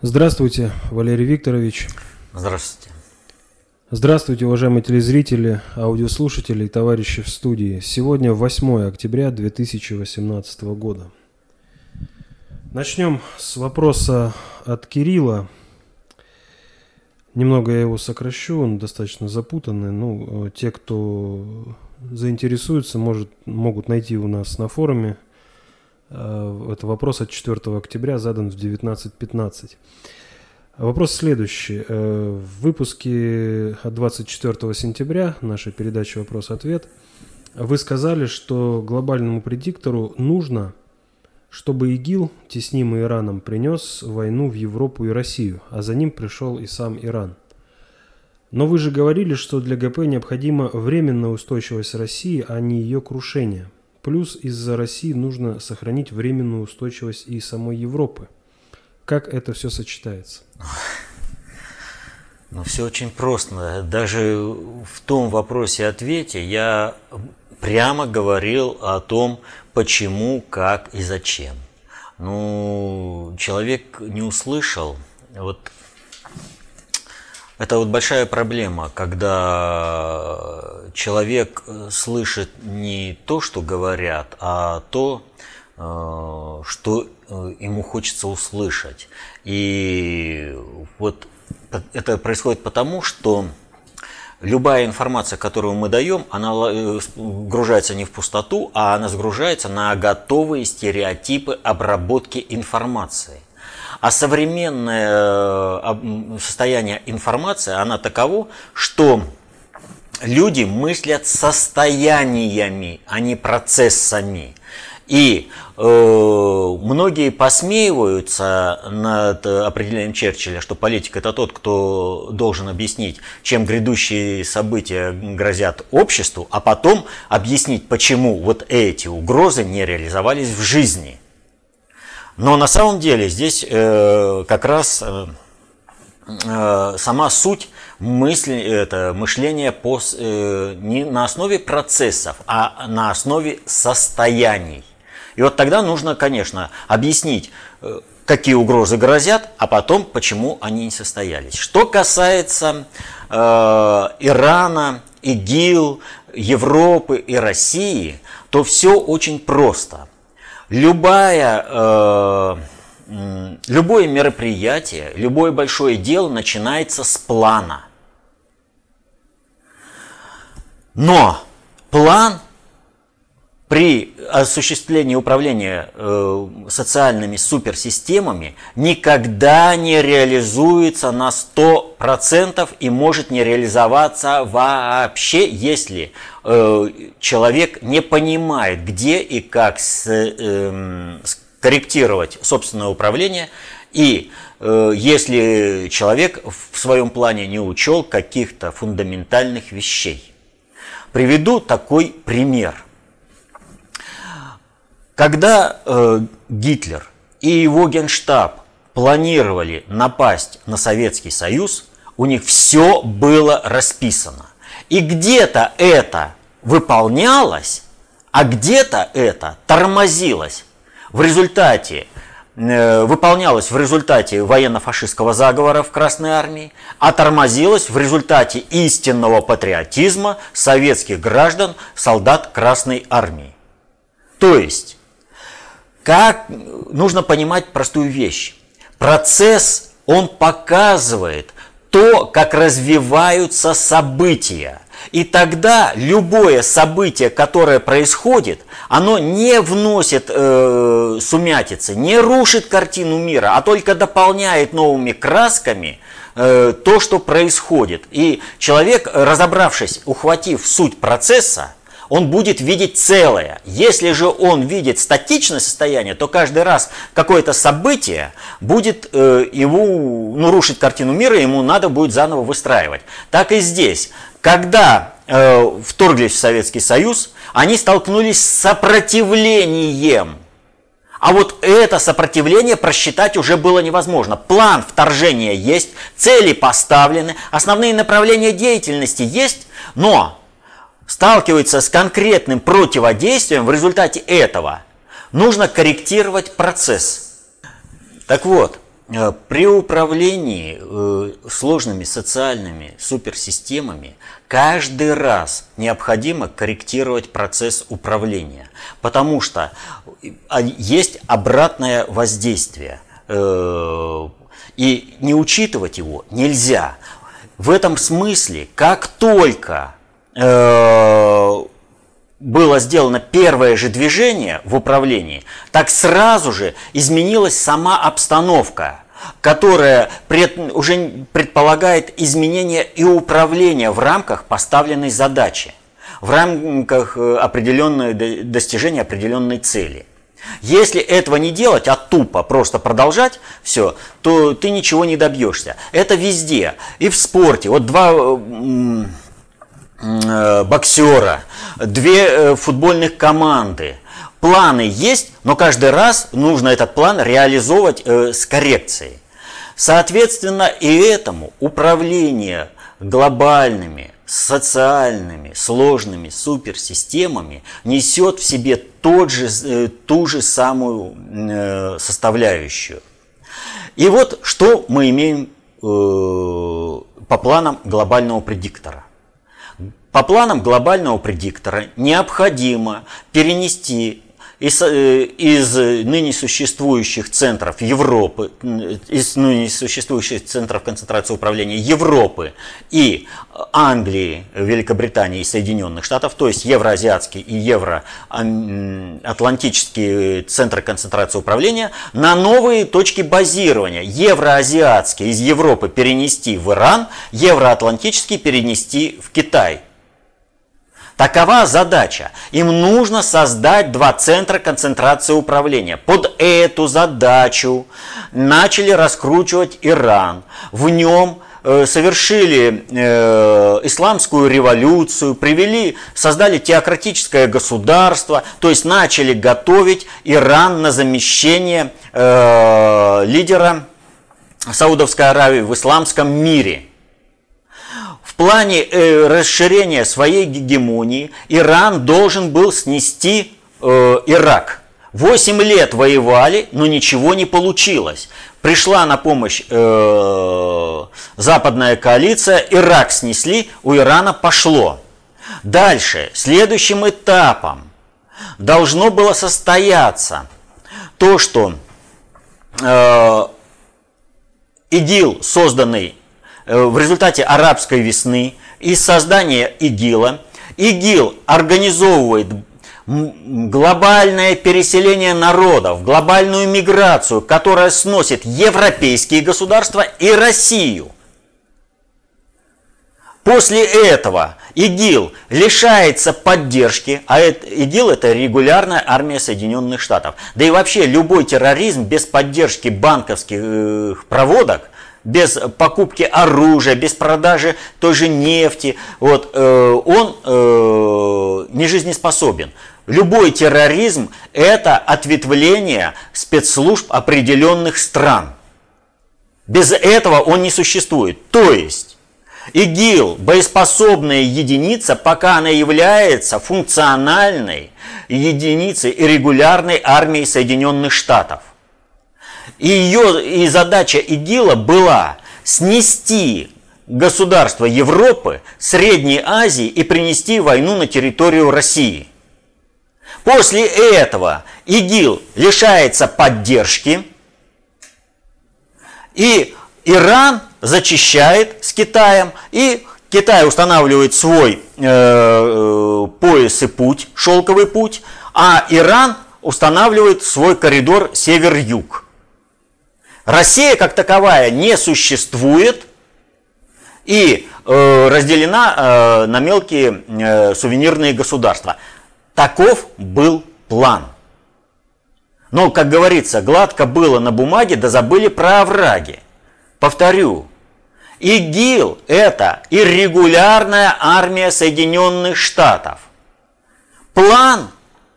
Здравствуйте, Валерий Викторович. Здравствуйте. Здравствуйте, уважаемые телезрители, аудиослушатели и товарищи в студии. Сегодня 8 октября 2018 года. Начнем с вопроса от Кирилла. Немного я его сокращу, он достаточно запутанный. Ну, те, кто заинтересуется, может, могут найти у нас на форуме Э, это вопрос от 4 октября, задан в 19.15. Вопрос следующий. Э, в выпуске от 24 сентября нашей передачи «Вопрос-ответ» вы сказали, что глобальному предиктору нужно, чтобы ИГИЛ, теснимый Ираном, принес войну в Европу и Россию, а за ним пришел и сам Иран. Но вы же говорили, что для ГП необходима временная устойчивость России, а не ее крушение – Плюс из-за России нужно сохранить временную устойчивость и самой Европы. Как это все сочетается? Ну, все очень просто. Даже в том вопросе-ответе я прямо говорил о том, почему, как и зачем. Ну, человек не услышал. Вот это вот большая проблема, когда человек э, слышит не то, что говорят, а то, э, что э, ему хочется услышать. И вот это происходит потому, что любая информация, которую мы даем, она сгружается не в пустоту, а она сгружается на готовые стереотипы обработки информации. А современное э, состояние информации, она таково, что люди мыслят состояниями, а не процессами. И э, многие посмеиваются над определением Черчилля, что политик это тот, кто должен объяснить, чем грядущие события грозят обществу, а потом объяснить, почему вот эти угрозы не реализовались в жизни. Но на самом деле здесь э, как раз э, э, сама суть мысли, это мышление по, э, не на основе процессов, а на основе состояний. И вот тогда нужно, конечно, объяснить, э, какие угрозы грозят, а потом, почему они не состоялись. Что касается э, Ирана, ИГИЛ, Европы и России, то все очень просто – любая, э, любое мероприятие, любое большое дело начинается с плана. Но план при осуществлении управления э, социальными суперсистемами никогда не реализуется на 100% и может не реализоваться вообще, если э, человек не понимает, где и как с, э, скорректировать собственное управление и э, если человек в своем плане не учел каких-то фундаментальных вещей. Приведу такой пример – когда э, Гитлер и его генштаб планировали напасть на Советский Союз, у них все было расписано. И где-то это выполнялось, а где-то это тормозилось. В результате э, выполнялось в результате военно-фашистского заговора в Красной Армии, а тормозилось в результате истинного патриотизма советских граждан, солдат Красной Армии. То есть как нужно понимать простую вещь. Процесс, он показывает то, как развиваются события. И тогда любое событие, которое происходит, оно не вносит э, сумятицы, не рушит картину мира, а только дополняет новыми красками э, то, что происходит. И человек, разобравшись, ухватив суть процесса, он будет видеть целое. Если же он видит статичное состояние, то каждый раз какое-то событие будет э, ему ну, рушить картину мира, ему надо будет заново выстраивать. Так и здесь. Когда э, вторглись в Советский Союз, они столкнулись с сопротивлением. А вот это сопротивление просчитать уже было невозможно. План вторжения есть, цели поставлены, основные направления деятельности есть, но сталкивается с конкретным противодействием, в результате этого нужно корректировать процесс. Так вот, Э, при управлении э, сложными социальными суперсистемами каждый раз необходимо корректировать процесс управления, потому что э, есть обратное воздействие, и не учитывать его нельзя. В этом смысле, как только было сделано первое же движение в управлении, так сразу же изменилась сама обстановка, которая пред, уже предполагает изменение и управления в рамках поставленной задачи, в рамках э, определенной, достижения определенной цели. Если этого не делать, а тупо просто продолжать все, то ты ничего не добьешься. Это везде. И в спорте. Вот два Э, боксера, две э, футбольных команды. Планы есть, но каждый раз нужно этот план реализовывать э, с коррекцией. Соответственно, и этому управление глобальными, социальными, сложными суперсистемами несет в себе тот же, ту же самую составляющую. И вот что мы имеем по планам глобального предиктора. По планам глобального предиктора необходимо перенести из, э, из ныне существующих центров Европы, из ныне существующих центров концентрации управления Европы и Англии, Великобритании и Соединенных Штатов, то есть евроазиатские и евроатлантические центры концентрации управления, на новые точки базирования. Евроазиатские из Европы перенести в Иран, евроатлантические перенести в Китай – Такова задача. Им нужно создать два центра концентрации управления. Под эту задачу начали раскручивать Иран. В нем э, совершили э, исламскую революцию, привели, создали теократическое государство, то есть начали готовить Иран на замещение э, лидера Саудовской Аравии в исламском мире – плане э, расширения своей гегемонии Иран должен был снести э, Ирак. Восемь лет воевали, но ничего не получилось. Пришла на помощь э, западная коалиция, Ирак снесли, у Ирана пошло. Дальше, следующим этапом должно было состояться то, что э, ИГИЛ, созданный в результате арабской весны и создания ИГИЛа. ИГИЛ организовывает глобальное переселение народов, глобальную миграцию, которая сносит европейские государства и Россию. После этого ИГИЛ лишается поддержки, а ИГИЛ это регулярная армия Соединенных Штатов. Да и вообще любой терроризм без поддержки банковских э, проводок – без покупки оружия, без продажи той же нефти, вот, э, он э, не жизнеспособен. Любой терроризм – это ответвление спецслужб определенных стран. Без этого он не существует. То есть, ИГИЛ – боеспособная единица, пока она является функциональной единицей регулярной армией Соединенных Штатов. И ее и задача ИГИЛа была снести государства Европы, Средней Азии и принести войну на территорию России. После этого ИГИЛ лишается поддержки, и Иран зачищает с Китаем, и Китай устанавливает свой э, э пояс и путь, шелковый путь, а Иран устанавливает свой коридор север-юг. Россия как таковая не существует и э, разделена э, на мелкие э, сувенирные государства. Таков был план. Но, как говорится, гладко было на бумаге, да забыли про овраги. Повторю, ИГИЛ – это иррегулярная армия Соединенных Штатов. План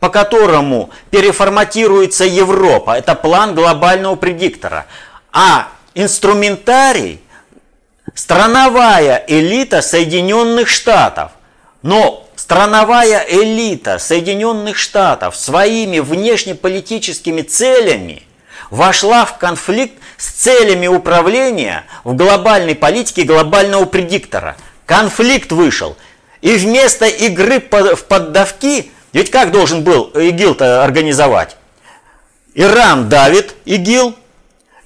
по которому переформатируется Европа. Это план глобального предиктора. А инструментарий – страновая элита Соединенных Штатов. Но страновая элита Соединенных Штатов своими внешнеполитическими целями вошла в конфликт с целями управления в глобальной политике глобального предиктора. Конфликт вышел. И вместо игры в поддавки, ведь как должен был ИГИЛ-то организовать? Иран давит ИГИЛ,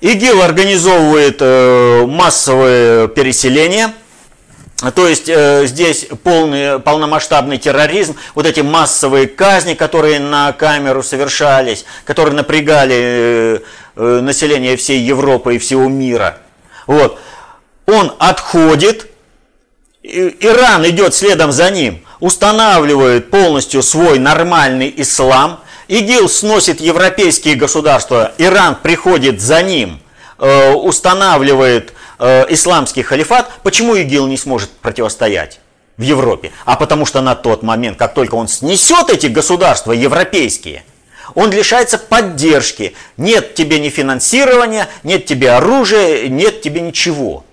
ИГИЛ организовывает э, массовое переселение, то есть э, здесь полный, полномасштабный терроризм, вот эти массовые казни, которые на камеру совершались, которые напрягали э, э, население всей Европы и всего мира. Вот. Он отходит, Иран идет следом за ним, устанавливает полностью свой нормальный ислам, ИГИЛ сносит европейские государства, Иран приходит за ним, э, устанавливает э, исламский халифат. Почему ИГИЛ не сможет противостоять? в Европе, а потому что на тот момент, как только он снесет эти государства европейские, он лишается поддержки. Нет тебе ни финансирования, нет тебе оружия, нет тебе ничего.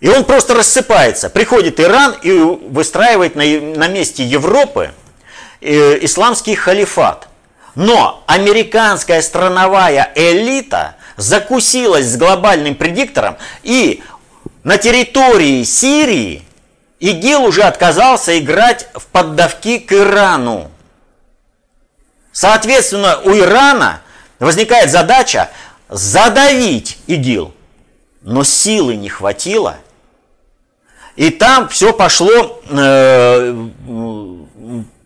И он просто рассыпается. Приходит Иран и выстраивает на, на месте Европы э, исламский халифат. Но американская страновая элита закусилась с глобальным предиктором и на территории Сирии ИГИЛ уже отказался играть в поддавки к Ирану. Соответственно, у Ирана возникает задача задавить ИГИЛ. Но силы не хватило – и там все пошло, э,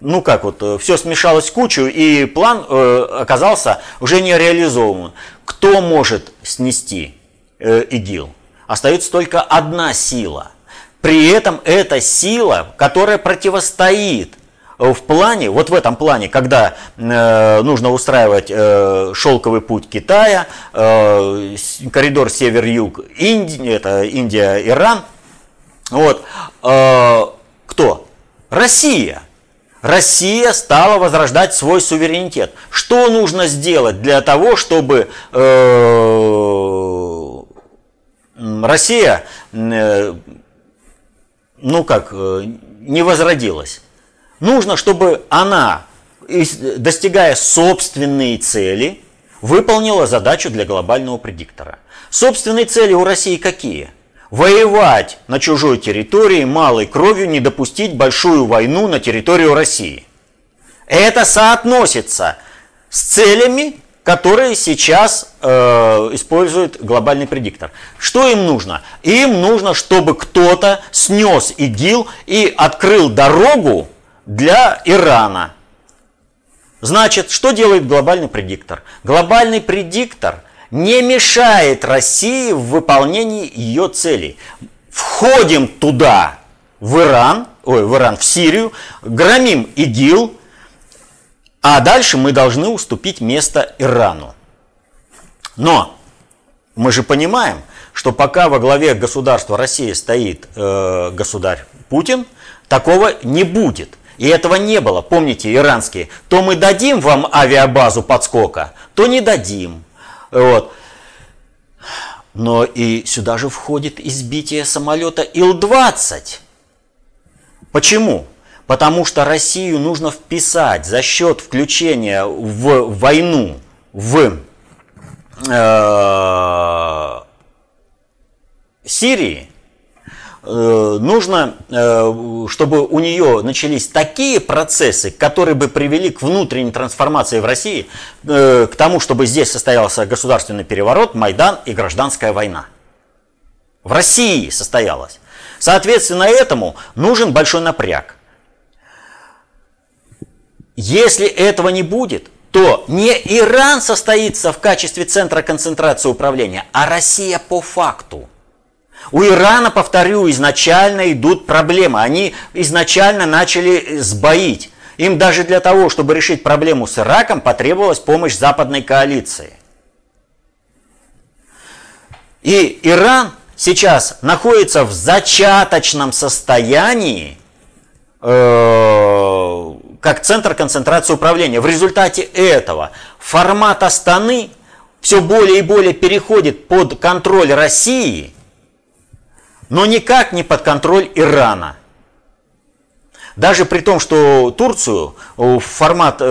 ну как вот, э, все смешалось в кучу, и план э, оказался уже не реализован. Кто может снести э, ИГИЛ? Остается только одна сила. При этом эта сила, которая противостоит в плане, вот в этом плане, когда э, нужно устраивать э, шелковый путь Китая, э, коридор север-юг, Инди, это Индия, Иран – вот. Э, кто? Россия. Россия стала возрождать свой суверенитет. Что нужно сделать для того, чтобы э, Россия, э, ну как, не возродилась? Нужно, чтобы она, достигая собственные цели, выполнила задачу для глобального предиктора. Собственные цели у России какие? Воевать на чужой территории малой кровью, не допустить большую войну на территорию России. Это соотносится с целями, которые сейчас э, использует глобальный предиктор. Что им нужно? Им нужно, чтобы кто-то снес ИГИЛ и открыл дорогу для Ирана. Значит, что делает глобальный предиктор? Глобальный предиктор – не мешает России в выполнении ее целей. Входим туда, в Иран, ой, в Иран, в Сирию, громим ИГИЛ, а дальше мы должны уступить место Ирану. Но мы же понимаем, что пока во главе государства России стоит э, государь Путин, такого не будет. И этого не было, помните, иранские. То мы дадим вам авиабазу подскока, то не дадим. Вот. Но и сюда же входит избитие самолета Ил-20. Почему? Потому что Россию нужно вписать за счет включения в войну в э, Сирии нужно, э, чтобы у нее начались такие процессы, которые бы привели к внутренней трансформации в России, э, к тому, чтобы здесь состоялся государственный переворот, Майдан и гражданская война. В России состоялась. Соответственно, этому нужен большой напряг. Если этого не будет, то не Иран состоится в качестве центра концентрации управления, а Россия по факту. У Ирана, повторю, изначально идут проблемы. Они изначально начали сбоить. Им даже для того, чтобы решить проблему с Ираком, потребовалась помощь западной коалиции. И Иран сейчас находится в зачаточном состоянии э, как центр концентрации управления. В результате этого формат Астаны все более и более переходит под контроль России – но никак не под контроль Ирана. Даже при том, что Турцию в формат э,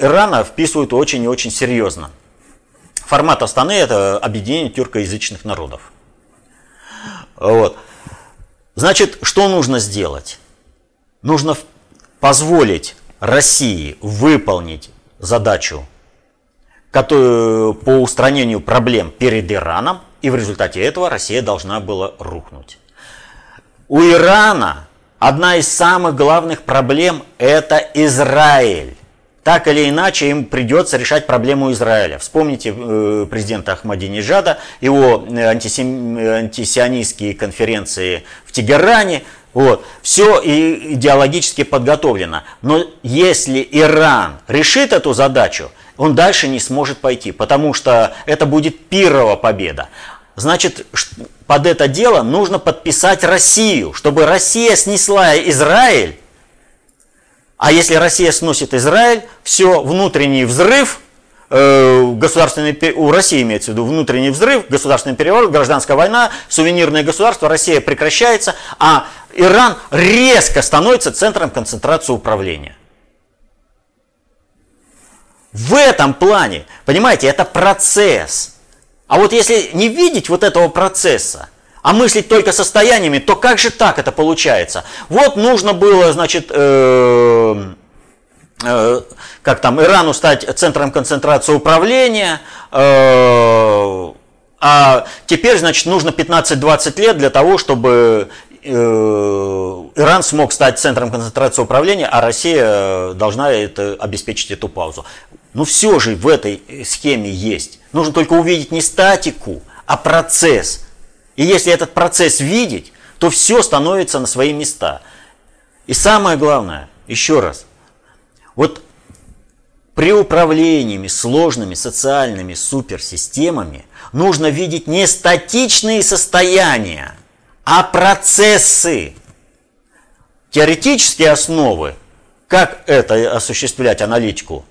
Ирана вписывают очень и очень серьезно. формат Астаны – это объединение тюркоязычных народов. Вот. Значит, что нужно сделать? Нужно позволить России выполнить задачу по устранению проблем перед Ираном, и в результате этого Россия должна была рухнуть. У Ирана одна из самых главных проблем – это Израиль. Так или иначе им придется решать проблему Израиля. Вспомните э, президента Ахмадинежада, его э, антисем... антисионистские конференции в Тегеране. Вот. Все идеологически подготовлено. Но если Иран решит эту задачу, он дальше не сможет пойти, потому что это будет пирова победа. Значит, под это дело нужно подписать Россию, чтобы Россия снесла Израиль. А если Россия сносит Израиль, все, внутренний взрыв, э, государственный, у России имеется в виду внутренний взрыв, государственный переворот, гражданская война, сувенирное государство, Россия прекращается, а Иран резко становится центром концентрации управления. В этом плане, понимаете, это процесс. А вот если не видеть вот этого процесса, а мыслить только состояниями, то как же так это получается? Вот нужно было, значит, э, э, как там, Ирану стать центром концентрации управления, э, а теперь, значит, нужно 15-20 лет для того, чтобы Иран смог стать центром концентрации управления, а Россия должна это, обеспечить эту паузу. Но все же в этой схеме есть. Нужно только увидеть не статику, а процесс. И если этот процесс видеть, то все становится на свои места. И самое главное, еще раз, вот при управлениями сложными социальными суперсистемами нужно видеть не статичные состояния, а процессы. Теоретические основы, как это осуществлять аналитику,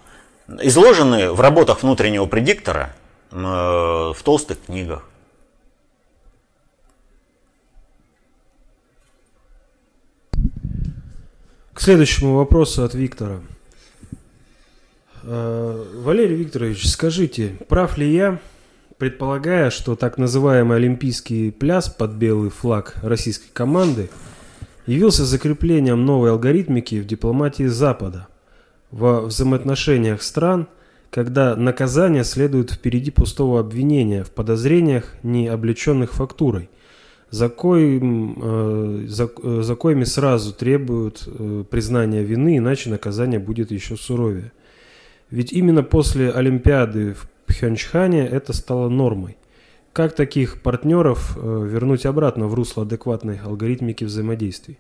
изложены в работах внутреннего предиктора э, в толстых книгах. К следующему вопросу от Виктора. Э, Валерий Викторович, скажите, прав ли я, предполагая, что так называемый олимпийский пляс под белый флаг российской команды явился закреплением новой алгоритмики в дипломатии Запада, во взаимоотношениях стран, когда наказание следует впереди пустого обвинения в подозрениях, не облеченных фактурой, за, коим, э, за, э, за коими сразу требуют э, признания вины, иначе наказание будет еще суровее. Ведь именно после Олимпиады в Пхенчхане это стало нормой. Как таких партнеров вернуть обратно в русло адекватной алгоритмики взаимодействий?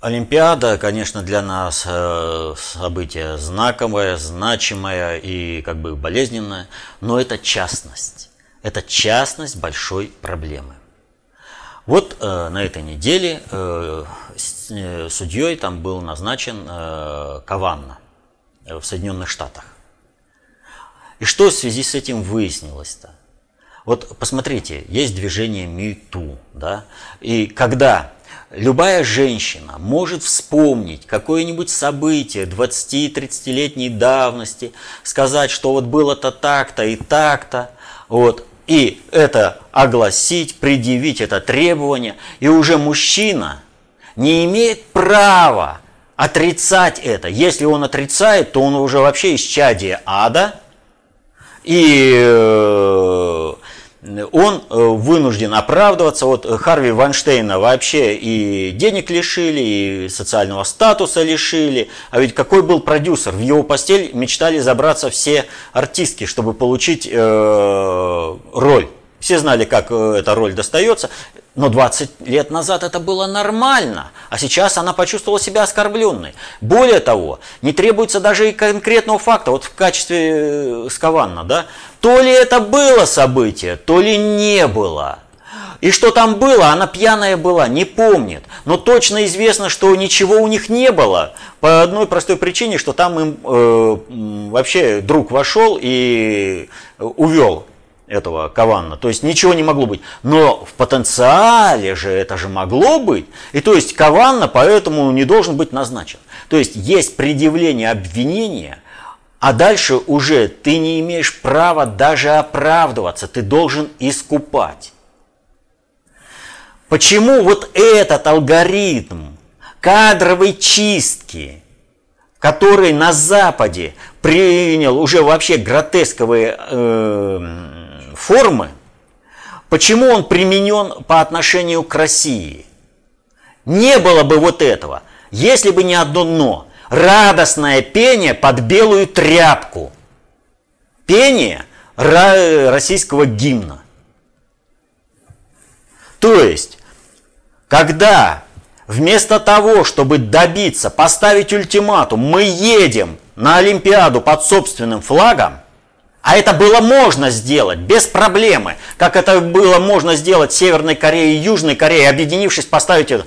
Олимпиада, конечно, для нас э, событие знаковое, значимое и как бы болезненное, но это частность. Это частность большой проблемы. Вот э, на этой неделе э, э судьей там был назначен э, Каванна в Соединенных Штатах. И что в связи с этим выяснилось-то? Вот посмотрите, есть движение МИТУ, да, и когда Любая женщина может вспомнить какое-нибудь событие 20-30-летней давности, сказать, что вот было-то так-то и так-то, вот, и это огласить, предъявить это требование, и уже мужчина не имеет права отрицать это. Если он отрицает, то он уже вообще из чадия ада, и э, он э, вынужден оправдываться. Вот Харви Вайнштейна вообще и денег лишили, и социального статуса лишили. А ведь какой был продюсер? В его постель мечтали забраться все артистки, чтобы получить э, роль. Все знали, как эта роль достается. Но 20 лет назад это было нормально, а сейчас она почувствовала себя оскорбленной. Более того, не требуется даже и конкретного факта, вот в качестве э, Скованна, да, то ли это было событие, то ли не было. И что там было, она пьяная была, не помнит. Но точно известно, что ничего у них не было. По одной простой причине, что там им э, вообще друг вошел и увел этого Каванна. То есть ничего не могло быть. Но в потенциале же это же могло быть. И то есть Каванна поэтому не должен быть назначен. То есть есть предъявление обвинения А дальше уже ты не имеешь права даже оправдываться, ты должен искупать. Почему вот этот алгоритм кадровой чистки, который на Западе принял уже вообще гротесковые э, формы, почему он применен по отношению к России? Не было бы вот этого, если бы не одно «но» радостное пение под белую тряпку. Пение российского гимна. То есть, когда вместо того, чтобы добиться, поставить ультиматум, мы едем на Олимпиаду под собственным флагом, а это было можно сделать без проблемы, как это было можно сделать Северной Корее и Южной Корее, объединившись, поставить это.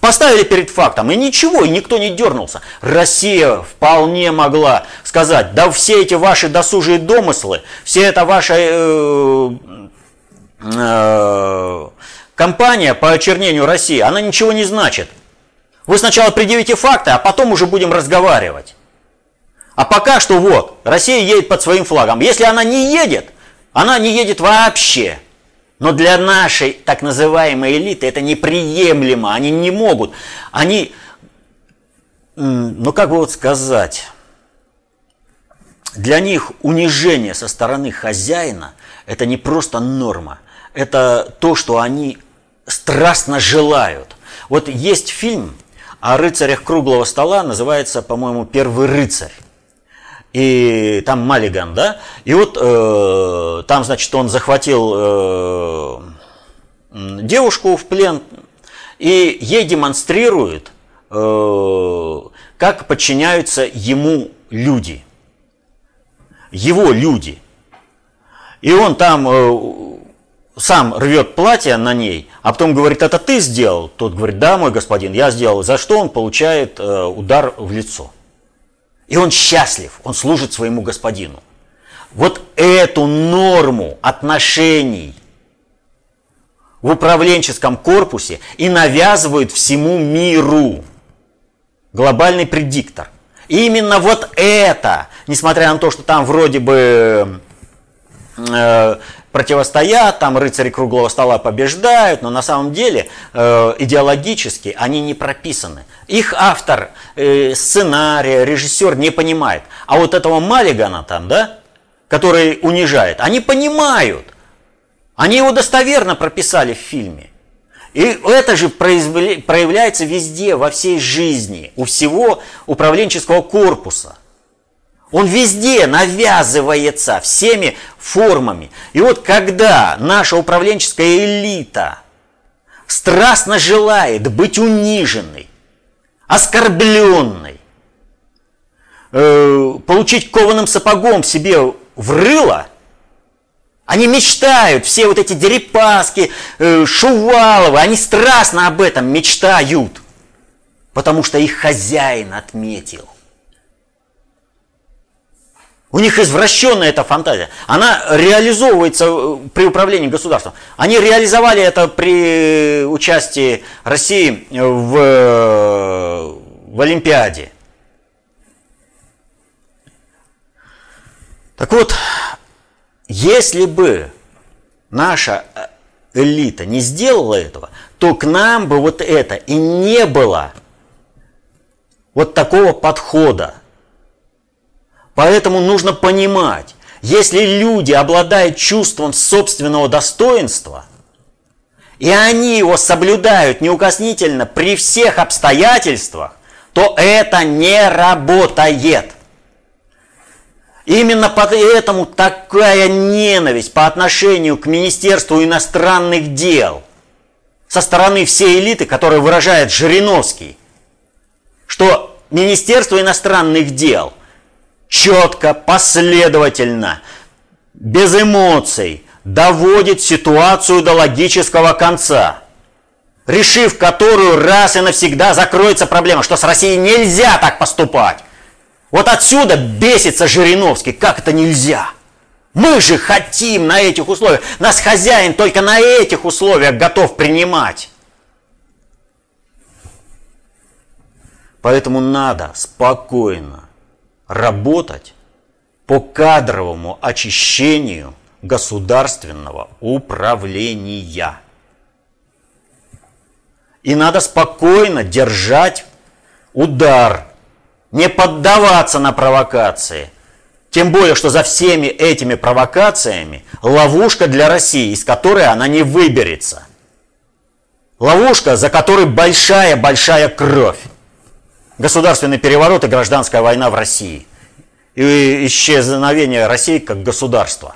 Поставили перед фактом, и ничего, и никто не дернулся. Россия вполне могла сказать, да все эти ваши досужие домыслы, все это ваша э, э, кампания по очернению России, она ничего не значит. Вы сначала предъявите факты, а потом уже будем разговаривать. А пока что вот, Россия едет под своим флагом. Если она не едет, она не едет вообще. Но для нашей так называемой элиты это неприемлемо. Они не могут. Они, ну как бы вот сказать, для них унижение со стороны хозяина – это не просто норма. Это то, что они страстно желают. Вот есть фильм о рыцарях круглого стола, называется, по-моему, «Первый рыцарь» и там Маллиган, да, и вот э, там, значит, он захватил э, девушку в плен, и ей демонстрирует, э, как подчиняются ему люди, его люди. И он там э, сам рвет платье на ней, а потом говорит, это ты сделал? Тот говорит, да, мой господин, я сделал. За что он получает э, удар в лицо. И он счастлив, он служит своему господину. Вот эту норму отношений в управленческом корпусе и навязывают всему миру. Глобальный предиктор. И именно вот это, несмотря на то, что там вроде бы э, противостоят, там рыцари круглого стола побеждают, но на самом деле э, идеологически они не прописаны. Их автор, э, сценария, режиссер не понимает. А вот этого Маллигана там, да, который унижает, они понимают. Они его достоверно прописали в фильме. И это же проявляется везде, во всей жизни, у всего управленческого корпуса. Он везде навязывается всеми формами. И вот когда наша управленческая элита страстно желает быть униженной, оскорбленной, э, получить кованым сапогом себе в рыло, они мечтают, все вот эти Дерипаски, э, Шуваловы, они страстно об этом мечтают, потому что их хозяин отметил. У них извращенная эта фантазия. Она реализовывается э, при управлении государством. Они реализовали это при участии России в, в Олимпиаде. Так вот, если бы наша элита не сделала этого, то к нам бы вот это и не было вот такого подхода. Поэтому нужно понимать, если люди обладают чувством собственного достоинства, и они его соблюдают неукоснительно при всех обстоятельствах, то это не работает. Именно поэтому такая ненависть по отношению к Министерству иностранных дел со стороны всей элиты, которая выражает Жириновский, что Министерство иностранных дел – четко, последовательно, без эмоций доводит ситуацию до логического конца, решив которую раз и навсегда закроется проблема, что с Россией нельзя так поступать. Вот отсюда бесится Жириновский, как это нельзя. Мы же хотим на этих условиях. Нас хозяин только на этих условиях готов принимать. Поэтому надо спокойно, работать по кадровому очищению государственного управления. И надо спокойно держать удар, не поддаваться на провокации. Тем более, что за всеми этими провокациями ловушка для России, из которой она не выберется. Ловушка, за которой большая-большая кровь. Государственный переворот и гражданская война в России. И исчезновение России как государства.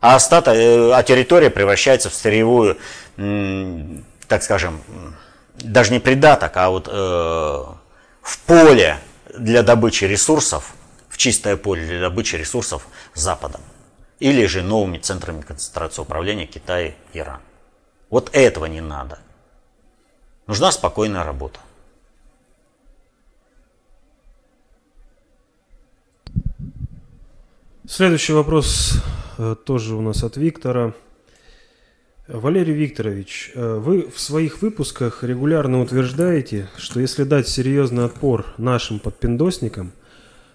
А, остаток, э, а территория превращается в сырьевую, так скажем, даже не придаток, а вот э, в поле для добычи ресурсов, в чистое поле для добычи ресурсов Западом. Или же новыми центрами концентрации управления Китай и Иран. Вот этого не надо. Нужна спокойная работа. Следующий вопрос э, тоже у нас от Виктора. Валерий Викторович, э, вы в своих выпусках регулярно утверждаете, что если дать серьезный отпор нашим подпиндосникам,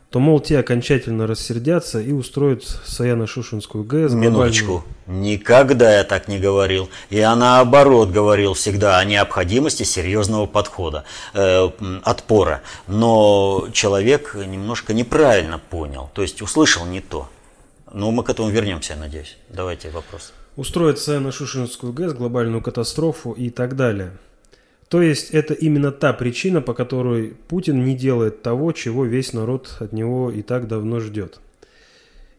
то, мол, те окончательно рассердятся и устроят Саяно-Шушинскую ГЭС. Минуточку. Глобальную... Никогда я так не говорил. Я наоборот говорил всегда о необходимости серьезного подхода, э, отпора. Но человек немножко неправильно понял, то есть услышал не то. Но мы к этому вернемся, я надеюсь. Давайте вопрос устроить Саяно-Шушинскую ГЭС, глобальную катастрофу и так далее. То есть это именно та причина, по которой Путин не делает того, чего весь народ от него и так давно ждет.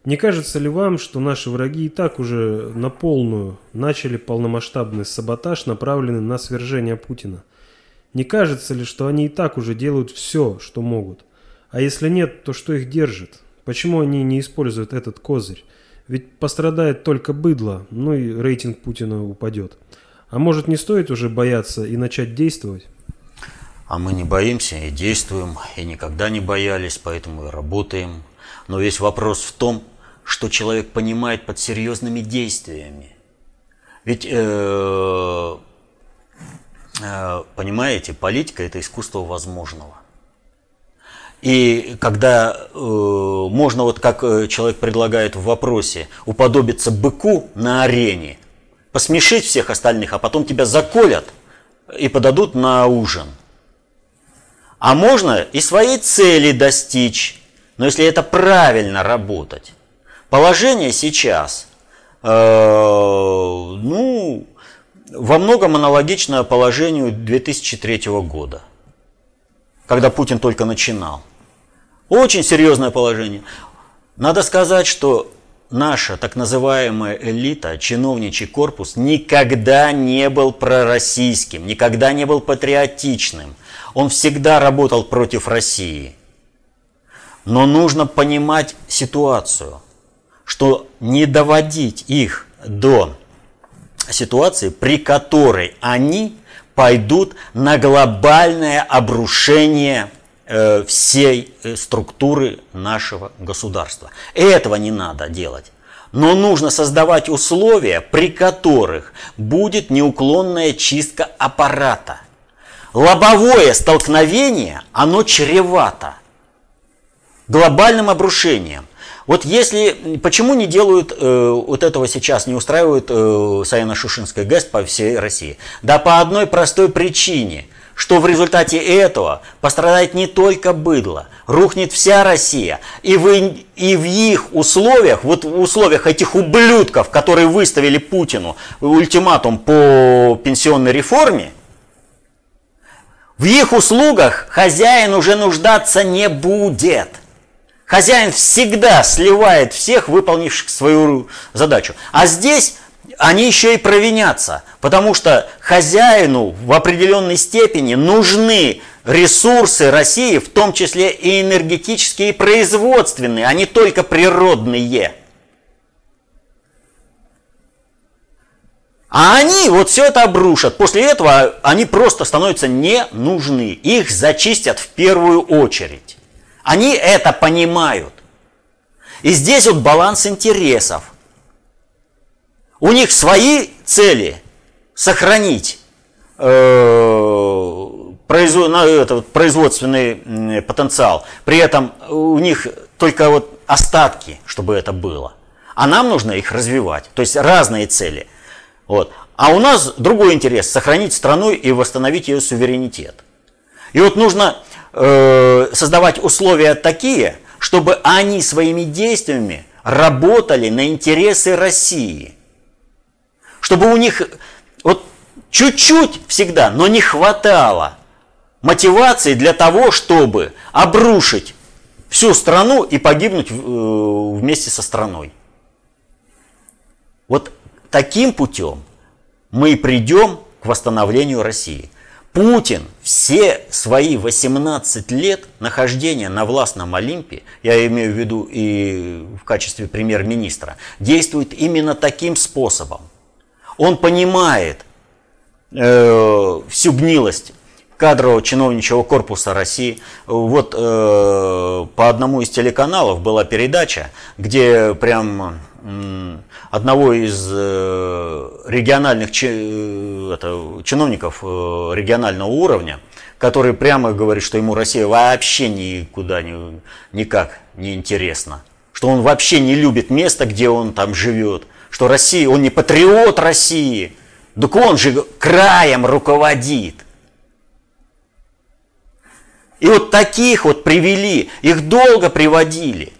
Не кажется ли вам, что наши враги и так уже на полную начали полномасштабный саботаж, направленный на свержение Путина? Не кажется ли, что они и так уже делают все, что могут? А если нет, то что их держит? Почему они не используют этот козырь? Ведь пострадает только быдло, ну и рейтинг Путина упадет. А может не стоит уже бояться и начать действовать? А мы не боимся и действуем, и никогда не боялись, поэтому и работаем. Но весь вопрос в том, что человек понимает под серьезными действиями. Ведь, э, э, понимаете, политика – это искусство возможного. И когда э, можно, вот как э, человек предлагает в вопросе, уподобиться быку на арене, посмешить всех остальных, а потом тебя заколят и подадут на ужин. А можно и своей цели достичь, но если это правильно работать. Положение сейчас, э, ну, во многом аналогично положению 2003 года, когда Путин только начинал. Очень серьезное положение. Надо сказать, что наша так называемая элита, чиновничий корпус никогда не был пророссийским, никогда не был патриотичным. Он всегда работал против России. Но нужно понимать ситуацию, что не доводить их до ситуации, при которой они пойдут на глобальное обрушение всей э, структуры нашего государства. Этого не надо делать. Но нужно создавать условия, при которых будет неуклонная чистка аппарата. Лобовое столкновение, оно чревато глобальным обрушением. Вот если, почему не делают э, вот этого сейчас, не устраивают э, Саяно-Шушинская ГЭС по всей России? Да по одной простой причине – что в результате этого пострадает не только быдло, рухнет вся Россия. И, вы, и в их условиях, вот в условиях этих ублюдков, которые выставили Путину ультиматум по пенсионной реформе, в их услугах хозяин уже нуждаться не будет. Хозяин всегда сливает всех, выполнивших свою задачу. А здесь они еще и провинятся, потому что хозяину в определенной степени нужны ресурсы России, в том числе и энергетические, и производственные, а не только природные. А они вот все это обрушат. После этого они просто становятся не нужны. Их зачистят в первую очередь. Они это понимают. И здесь вот баланс интересов. У них свои цели сохранить э, производственный потенциал. При этом у них только вот остатки, чтобы это было. А нам нужно их развивать. То есть разные цели. Вот. А у нас другой интерес – сохранить страну и восстановить ее суверенитет. И вот нужно э, создавать условия такие, чтобы они своими действиями работали на интересы России. Чтобы у них вот чуть-чуть всегда, но не хватало мотивации для того, чтобы обрушить всю страну и погибнуть э, вместе со страной. Вот таким путем мы придем к восстановлению России. Путин все свои 18 лет нахождения на властном Олимпе, я имею в виду и в качестве премьер-министра, действует именно таким способом. Он понимает э, всю гнилость кадрового чиновничьего корпуса России. Вот э, по одному из телеканалов была передача, где прям э, одного из э, региональных чи, э, это, чиновников э, регионального уровня, который прямо говорит, что ему Россия вообще никуда не, никак не интересна, что он вообще не любит место, где он там живет, что Россия, он не патриот России, так он же краем руководит – и вот таких вот привели, их долго приводили.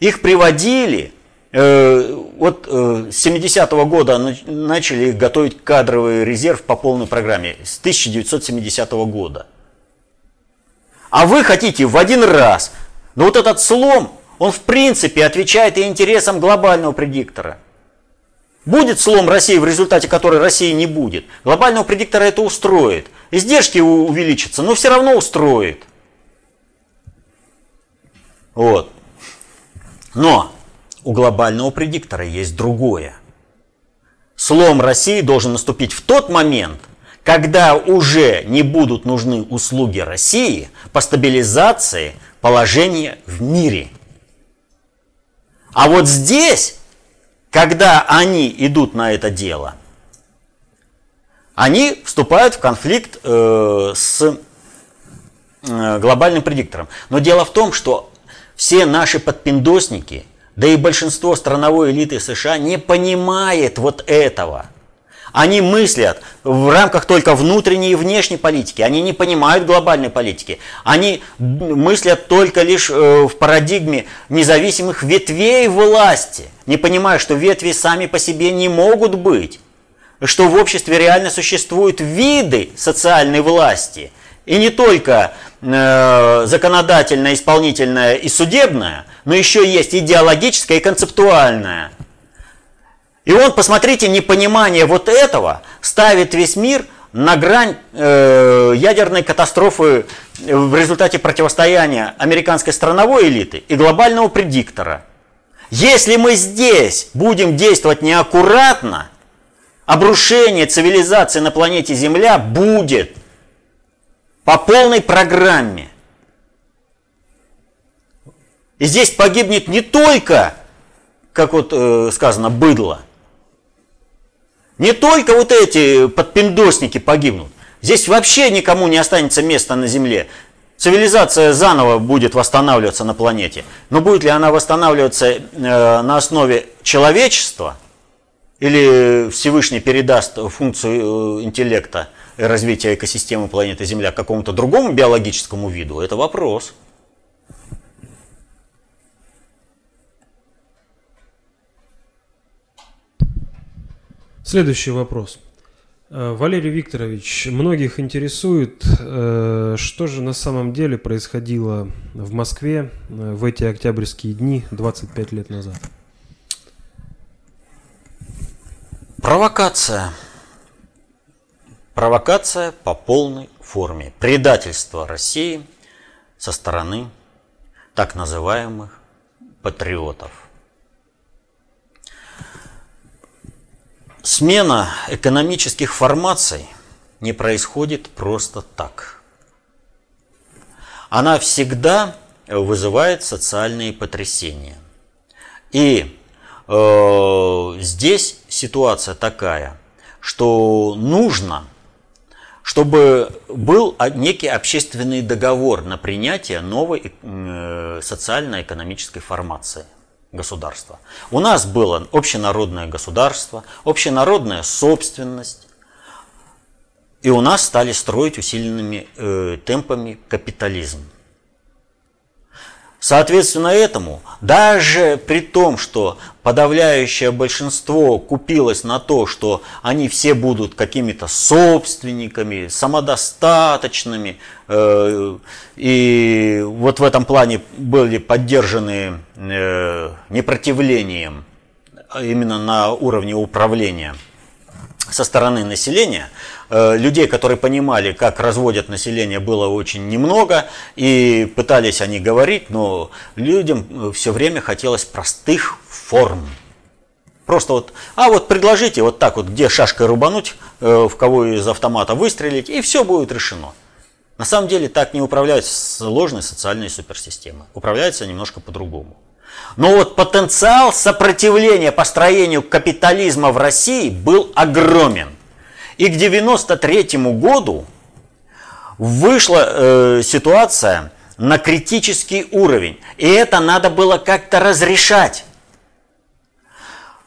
Их приводили, э, вот э, с 70-го года начали готовить кадровый резерв по полной программе, с 1970 года. А вы хотите в один раз, но вот этот слом, он в принципе отвечает и интересам глобального предиктора. Будет слом России, в результате которой России не будет. Глобального предиктора это устроит. Издержки увеличатся, но все равно устроит. Вот. Но у глобального предиктора есть другое. Слом России должен наступить в тот момент, когда уже не будут нужны услуги России по стабилизации положения в мире. А вот здесь, когда они идут на это дело, они вступают в конфликт э, с э, глобальным предиктором. Но дело в том, что все наши подпиндосники, да и большинство страновой элиты США не понимает вот этого. Они мыслят в рамках только внутренней и внешней политики. Они не понимают глобальной политики. Они мыслят только лишь э, в парадигме независимых ветвей власти, не понимая, что ветви сами по себе не могут быть. Что в обществе реально существуют виды социальной власти. И не только Э, законодательная, исполнительная и судебная, но еще есть идеологическая и концептуальная. И он, посмотрите, непонимание вот этого ставит весь мир на грань э, ядерной катастрофы в результате противостояния американской страновой элиты и глобального предиктора. Если мы здесь будем действовать неаккуратно, обрушение цивилизации на планете Земля будет – по полной программе. И здесь погибнет не только, как вот э, сказано, быдло, не только вот эти подпиндосники погибнут. Здесь вообще никому не останется места на Земле. Цивилизация заново будет восстанавливаться на планете. Но будет ли она восстанавливаться э, на основе человечества? Или Всевышний передаст функцию э, интеллекта развития экосистемы планеты Земля какому-то другому биологическому виду, это вопрос. Следующий вопрос. Э, Валерий Викторович, многих интересует, э, что же на самом деле происходило в Москве э, в эти октябрьские дни 25 лет назад. Провокация. Провокация по полной форме. Предательство России со стороны так называемых патриотов. Смена экономических формаций не происходит просто так. Она всегда вызывает социальные потрясения. И э, здесь ситуация такая, что нужно чтобы был некий общественный договор на принятие новой э, социально-экономической формации. Государства. У нас было общенародное государство, общенародная собственность, и у нас стали строить усиленными э, темпами капитализм. Соответственно этому, даже при том, что подавляющее большинство купилось на то, что они все будут какими-то собственниками, самодостаточными, э, и вот в этом плане были поддержаны э, непротивлением именно на уровне управления со стороны населения – Э, людей, которые понимали, как разводят население, было очень немного, и пытались они говорить, но людям э, все время хотелось простых форм. Просто вот, а вот предложите вот так вот, где шашкой рубануть, э, в кого из автомата выстрелить, и все будет решено. На самом деле так не управляются сложные социальные суперсистемы. Управляются немножко по-другому. Но вот потенциал сопротивления построению капитализма в России был огромен. И к 93 году вышла э, ситуация на критический уровень. И это надо было как-то разрешать.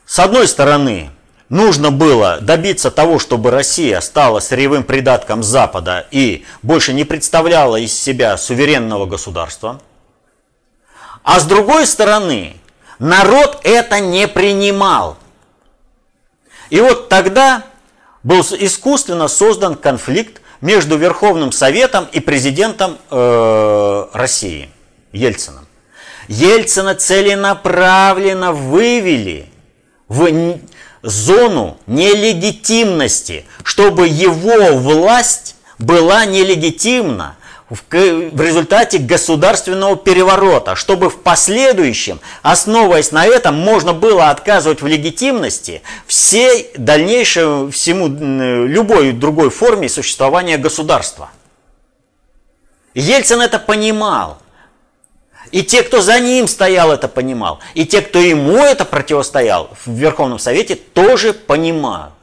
С одной стороны, нужно было добиться того, чтобы Россия стала сырьевым придатком Запада и больше не представляла из себя суверенного государства. А с другой стороны, народ это не принимал. И вот тогда был искусственно создан конфликт между Верховным Советом и президентом э, России Ельцином. Ельцина целенаправленно вывели в зону нелегитимности, чтобы его власть была нелегитимна в результате государственного переворота, чтобы в последующем, основываясь на этом, можно было отказывать в легитимности всей дальнейшей, всему, любой другой форме существования государства. Ельцин это понимал. И те, кто за ним стоял, это понимал. И те, кто ему это противостоял в Верховном Совете, тоже понимают.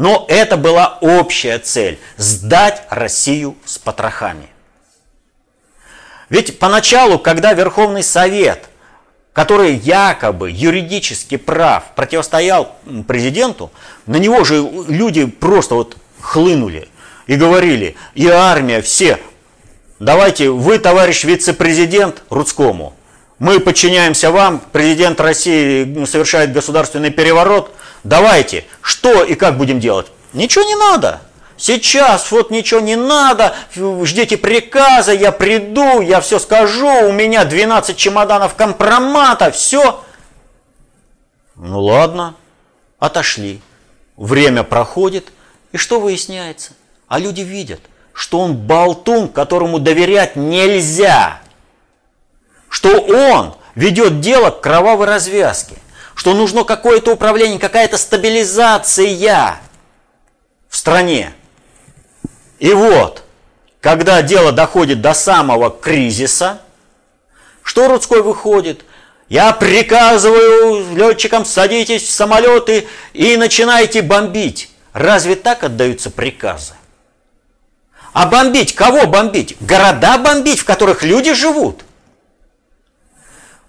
Но это была общая цель – сдать Россию с потрохами. Ведь поначалу, когда Верховный Совет, который якобы юридически прав, противостоял президенту, на него же люди просто вот хлынули и говорили, и армия, все, давайте вы, товарищ вице-президент Рудскому, мы подчиняемся вам, президент России совершает государственный переворот, Давайте, что и как будем делать? Ничего не надо. Сейчас вот ничего не надо, ждите приказа, я приду, я все скажу, у меня 12 чемоданов компромата, все. Ну ладно, отошли. Время проходит, и что выясняется? А люди видят, что он болтун, которому доверять нельзя. Что он ведет дело к кровавой развязке что нужно какое-то управление, какая-то стабилизация в стране. И вот, когда дело доходит до самого кризиса, что Рудской выходит? Я приказываю летчикам, садитесь в самолеты и начинайте бомбить. Разве так отдаются приказы? А бомбить? Кого бомбить? Города бомбить, в которых люди живут –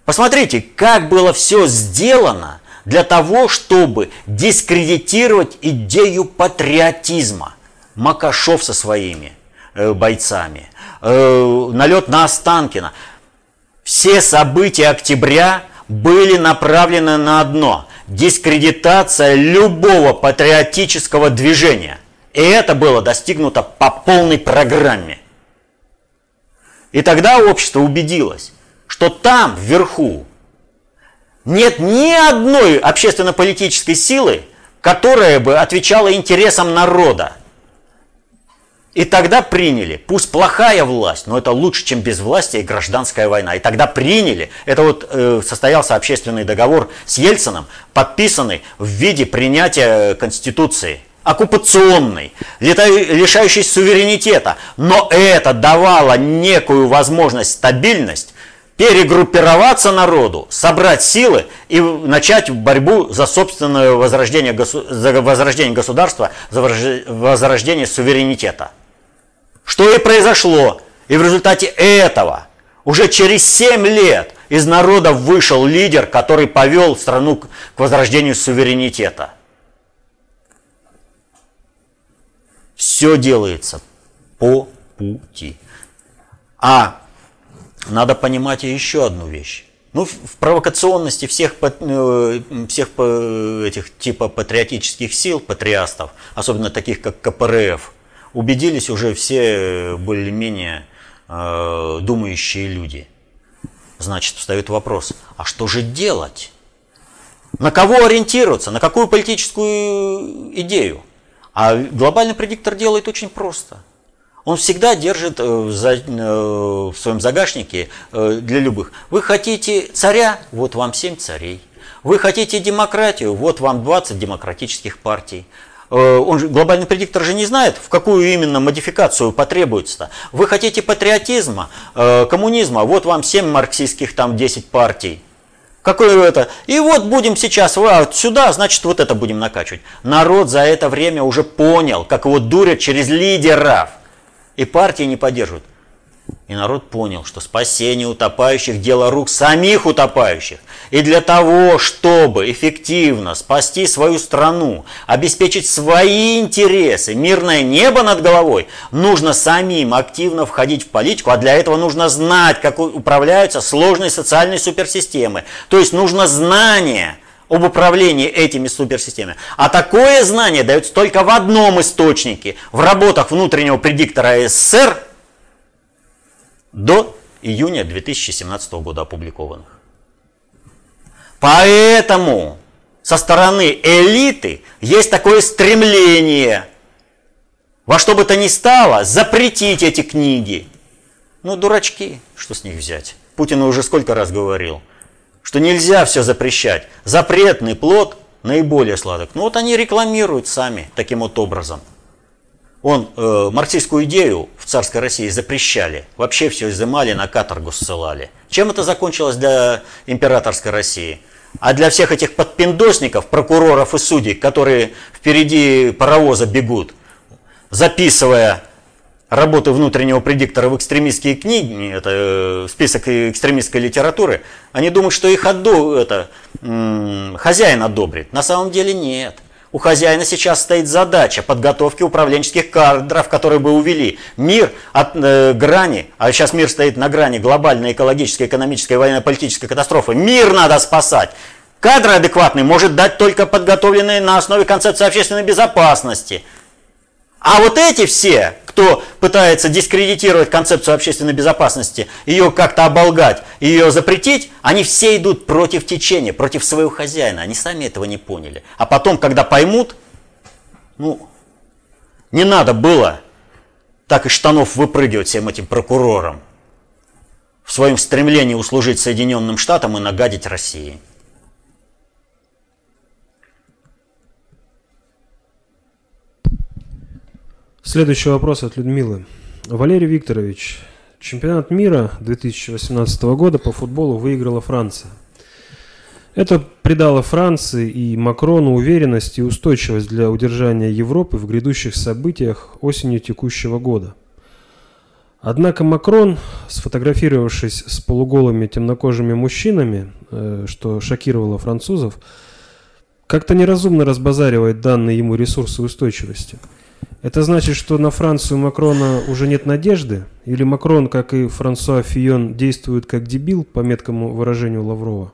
Посмотрите, как было все сделано для того, чтобы дискредитировать идею патриотизма. Макашов со своими э, бойцами, э, налет на Останкино. Все события октября были направлены на одно – дискредитация любого патриотического движения. И это было достигнуто по полной программе. И тогда общество убедилось, что там, вверху, нет ни одной общественно-политической силы, которая бы отвечала интересам народа. И тогда приняли, пусть плохая власть, но это лучше, чем безвластие и гражданская война. И тогда приняли, это вот э, состоялся общественный договор с Ельцином, подписанный в виде принятия Конституции – оккупационный, лишающий суверенитета, но это давало некую возможность, стабильность перегруппироваться народу, собрать силы и начать борьбу за собственное возрождение, за возрождение государства, за возрождение суверенитета. Что и произошло. И в результате этого Уже через 7 лет из народа вышел лидер, который повел страну к возрождению суверенитета. Все делается по пути. А надо понимать еще одну вещь. Ну, в провокационности всех, э, всех этих типа патриотических сил, патриастов, особенно таких как КПРФ, убедились уже все более-менее э, думающие люди. Значит, встает вопрос, а что же делать? На кого ориентироваться? На какую политическую идею? А глобальный предиктор делает очень просто – он всегда держит э, э, в своем загашнике э, для любых. Вы хотите царя? Вот вам 7 царей. Вы хотите демократию? Вот вам 20 демократических партий. Он же, глобальный предиктор же не знает, в какую именно модификацию потребуется. Вы хотите патриотизма, коммунизма? Вот вам 7 марксистских, там 10 партий. Какое это? И вот будем сейчас а, сюда, значит, вот это будем накачивать. Народ за это время уже понял, как его дурят через лидеров – и партии не поддерживают. И народ понял, что спасение утопающих – дело рук самих утопающих. И для того, чтобы эффективно спасти свою страну, обеспечить свои интересы, мирное небо над головой, нужно самим активно входить в политику, а для этого нужно знать, как управляются сложные социальные суперсистемы. То есть нужно знание – об управлении этими суперсистемами. А такое знание дается только в одном источнике, в работах внутреннего предиктора СССР до июня 2017 года опубликованных. Поэтому со стороны элиты есть такое стремление во что бы то ни стало запретить эти книги. Ну, дурачки, что с них взять? Путин уже сколько раз говорил – что нельзя все запрещать. Запретный плод наиболее сладок. Ну вот они рекламируют сами таким вот образом. Он э, марксистскую идею в царской России запрещали, вообще все изымали, на каторгу ссылали. Чем это закончилось для императорской России? А для всех этих подпиндосников, прокуроров и судей, которые впереди паровоза бегут, записывая работы внутреннего предиктора в экстремистские книги, это э, список экстремистской литературы, они думают, что их отду, это, хозяин одобрит. На самом деле нет. У хозяина сейчас стоит задача подготовки управленческих кадров, которые бы увели мир от э, грани, а сейчас мир стоит на грани глобальной экологической, экономической, военно-политической катастрофы. Мир надо спасать. Кадры адекватные может дать только подготовленные на основе концепции общественной безопасности. А вот эти все, кто пытается дискредитировать концепцию общественной безопасности, ее как-то оболгать, ее запретить, они все идут против течения, против своего хозяина. Они сами этого не поняли. А потом, когда поймут, ну, не надо было так из штанов выпрыгивать всем этим прокурорам в своем стремлении услужить Соединенным Штатам и нагадить России. Следующий вопрос от Людмилы. Валерий Викторович, чемпионат мира 2018 года по футболу выиграла Франция. Это придало Франции и Макрону уверенность и устойчивость для удержания Европы в грядущих событиях осенью текущего года. Однако Макрон, сфотографировавшись с полуголыми темнокожими мужчинами, э, что шокировало французов, как-то неразумно разбазаривает данные ему ресурсы устойчивости – это значит, что на Францию Макрона уже нет надежды? Или Макрон, как и Франсуа Фион, действует как дебил, по меткому выражению Лаврова?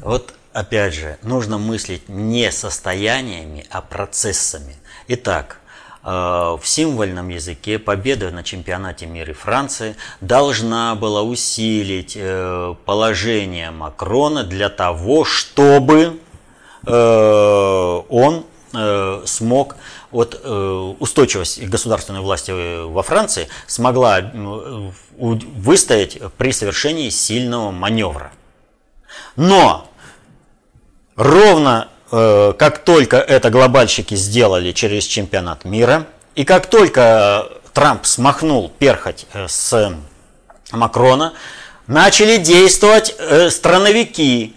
Вот опять же, нужно мыслить не состояниями, а процессами. Итак, э, в символьном языке победа на чемпионате мира Франции должна была усилить э, положение Макрона для того, чтобы э, он смог вот э, устойчивость государственной власти во Франции смогла э, выстоять при совершении сильного маневра. Но ровно э, как только это глобальщики сделали через чемпионат мира, и как только Трамп смахнул перхоть с Макрона, начали действовать страновики,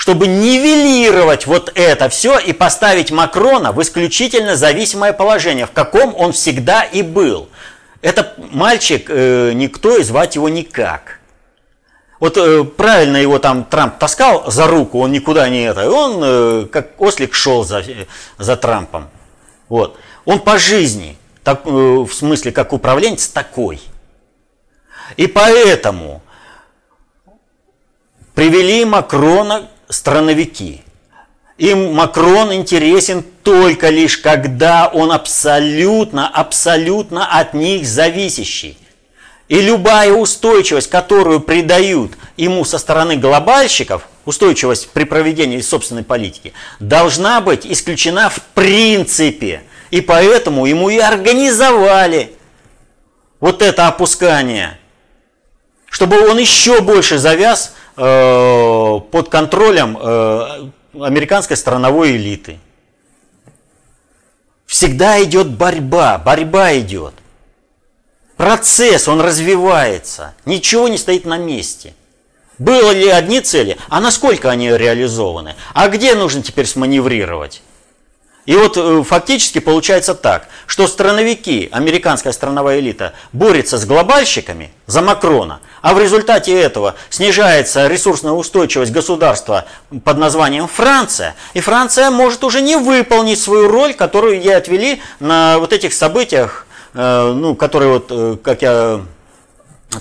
чтобы нивелировать вот это все и поставить Макрона в исключительно зависимое положение, в каком он всегда и был. Это мальчик, э, никто и звать его никак. Вот э, правильно его там Трамп таскал за руку, он никуда не это, он э, как ослик шел за, за Трампом. Вот. Он по жизни, так, э, в смысле как управленец, такой. И поэтому привели Макрона страновики. Им Макрон интересен только лишь, когда он абсолютно, абсолютно от них зависящий. И любая устойчивость, которую придают ему со стороны глобальщиков, устойчивость при проведении собственной политики, должна быть исключена в принципе. И поэтому ему и организовали вот это опускание, чтобы он еще больше завяз э, под контролем э, американской страновой элиты. Всегда идет борьба, борьба идет. Процесс, он развивается. Ничего не стоит на месте. Было ли одни цели, а насколько они реализованы? А где нужно теперь сманеврировать? И вот э, фактически получается так, что страновики, американская страновая элита, борется с глобальщиками за Макрона, а в результате этого снижается ресурсная устойчивость государства под названием Франция, и Франция может уже не выполнить свою роль, которую ей отвели на вот этих событиях Э, ну, который вот, э, как я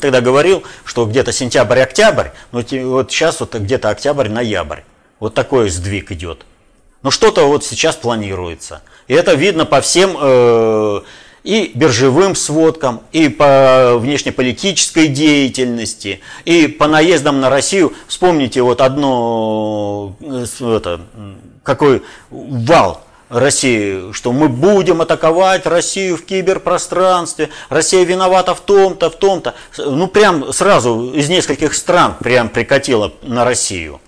тогда говорил, что где-то сентябрь-октябрь, ну вот сейчас вот где-то октябрь-ноябрь. Вот такой сдвиг идет. Но что-то вот сейчас планируется. И это видно по всем э, и биржевым сводкам, и по внешнеполитической деятельности, и по наездам на Россию. Вспомните вот одно, э, это, какой вал России, что мы будем атаковать Россию в киберпространстве, Россия виновата в том-то, в том-то. Ну, прям сразу из нескольких стран прям прикатило на Россию.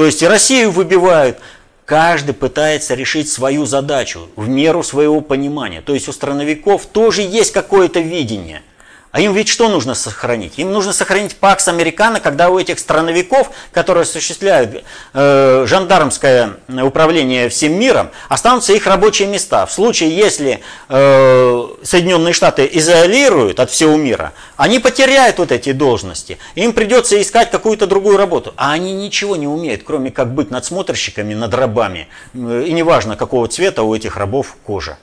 То есть и Россию выбивают. Каждый пытается решить свою задачу в меру своего понимания. То есть у страновиков тоже есть какое-то видение – а им ведь что нужно сохранить? Им нужно сохранить ПАКС Американо, когда у этих страновиков, которые осуществляют э, жандармское управление всем миром, останутся их рабочие места. В случае, если э, Соединенные Штаты изолируют от всего мира, они потеряют вот эти должности. Им придется искать какую-то другую работу. А они ничего не умеют, кроме как быть надсмотрщиками над рабами. Э, и неважно, какого цвета у этих рабов кожа.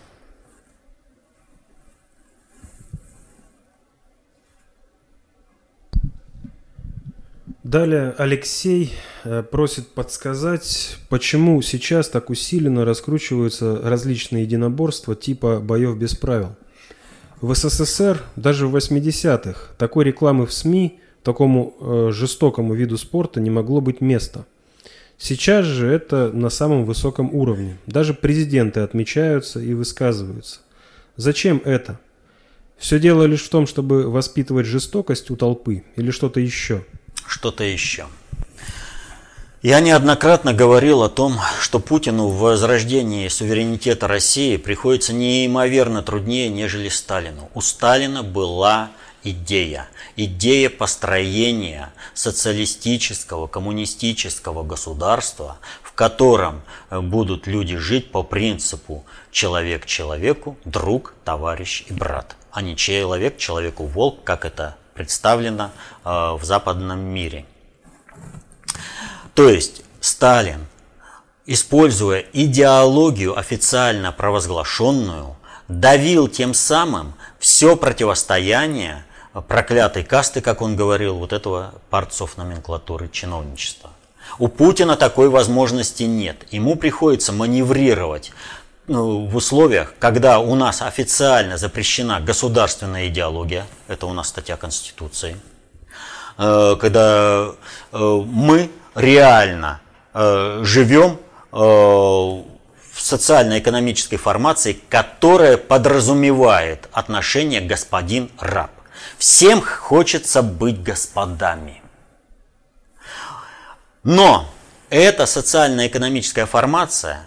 Далее Алексей э, просит подсказать, почему сейчас так усиленно раскручиваются различные единоборства типа боев без правил. В СССР даже в 80-х такой рекламы в СМИ такому э, жестокому виду спорта не могло быть места. Сейчас же это на самом высоком уровне. Даже президенты отмечаются и высказываются. Зачем это? Все дело лишь в том, чтобы воспитывать жестокость у толпы или что-то еще – что-то еще. Я неоднократно говорил о том, что Путину в возрождении суверенитета России приходится неимоверно труднее, нежели Сталину. У Сталина была идея. Идея построения социалистического, коммунистического государства, в котором будут люди жить по принципу человек человеку, друг, товарищ и брат, а не человек человеку волк, как это представлена э, в западном мире. То есть Сталин, используя идеологию официально провозглашенную, давил тем самым все противостояние проклятой касты, как он говорил, вот этого парцов номенклатуры чиновничества. У Путина такой возможности нет. Ему приходится маневрировать в условиях, когда у нас официально запрещена государственная идеология, это у нас статья Конституции, э, когда э, мы реально э, живем в социально-экономической формации, которая подразумевает отношение господин-раб. Всем хочется быть господами. Но эта социально-экономическая формация –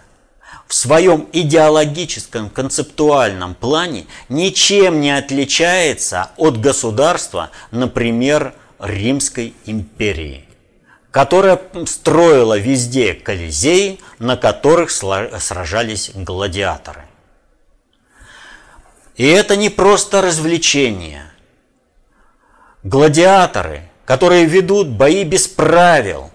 в своем идеологическом концептуальном плане ничем не отличается от государства, например, Римской империи, которая строила везде колизеи, на которых сражались гладиаторы. И это не просто развлечение. Гладиаторы которые ведут бои без правил,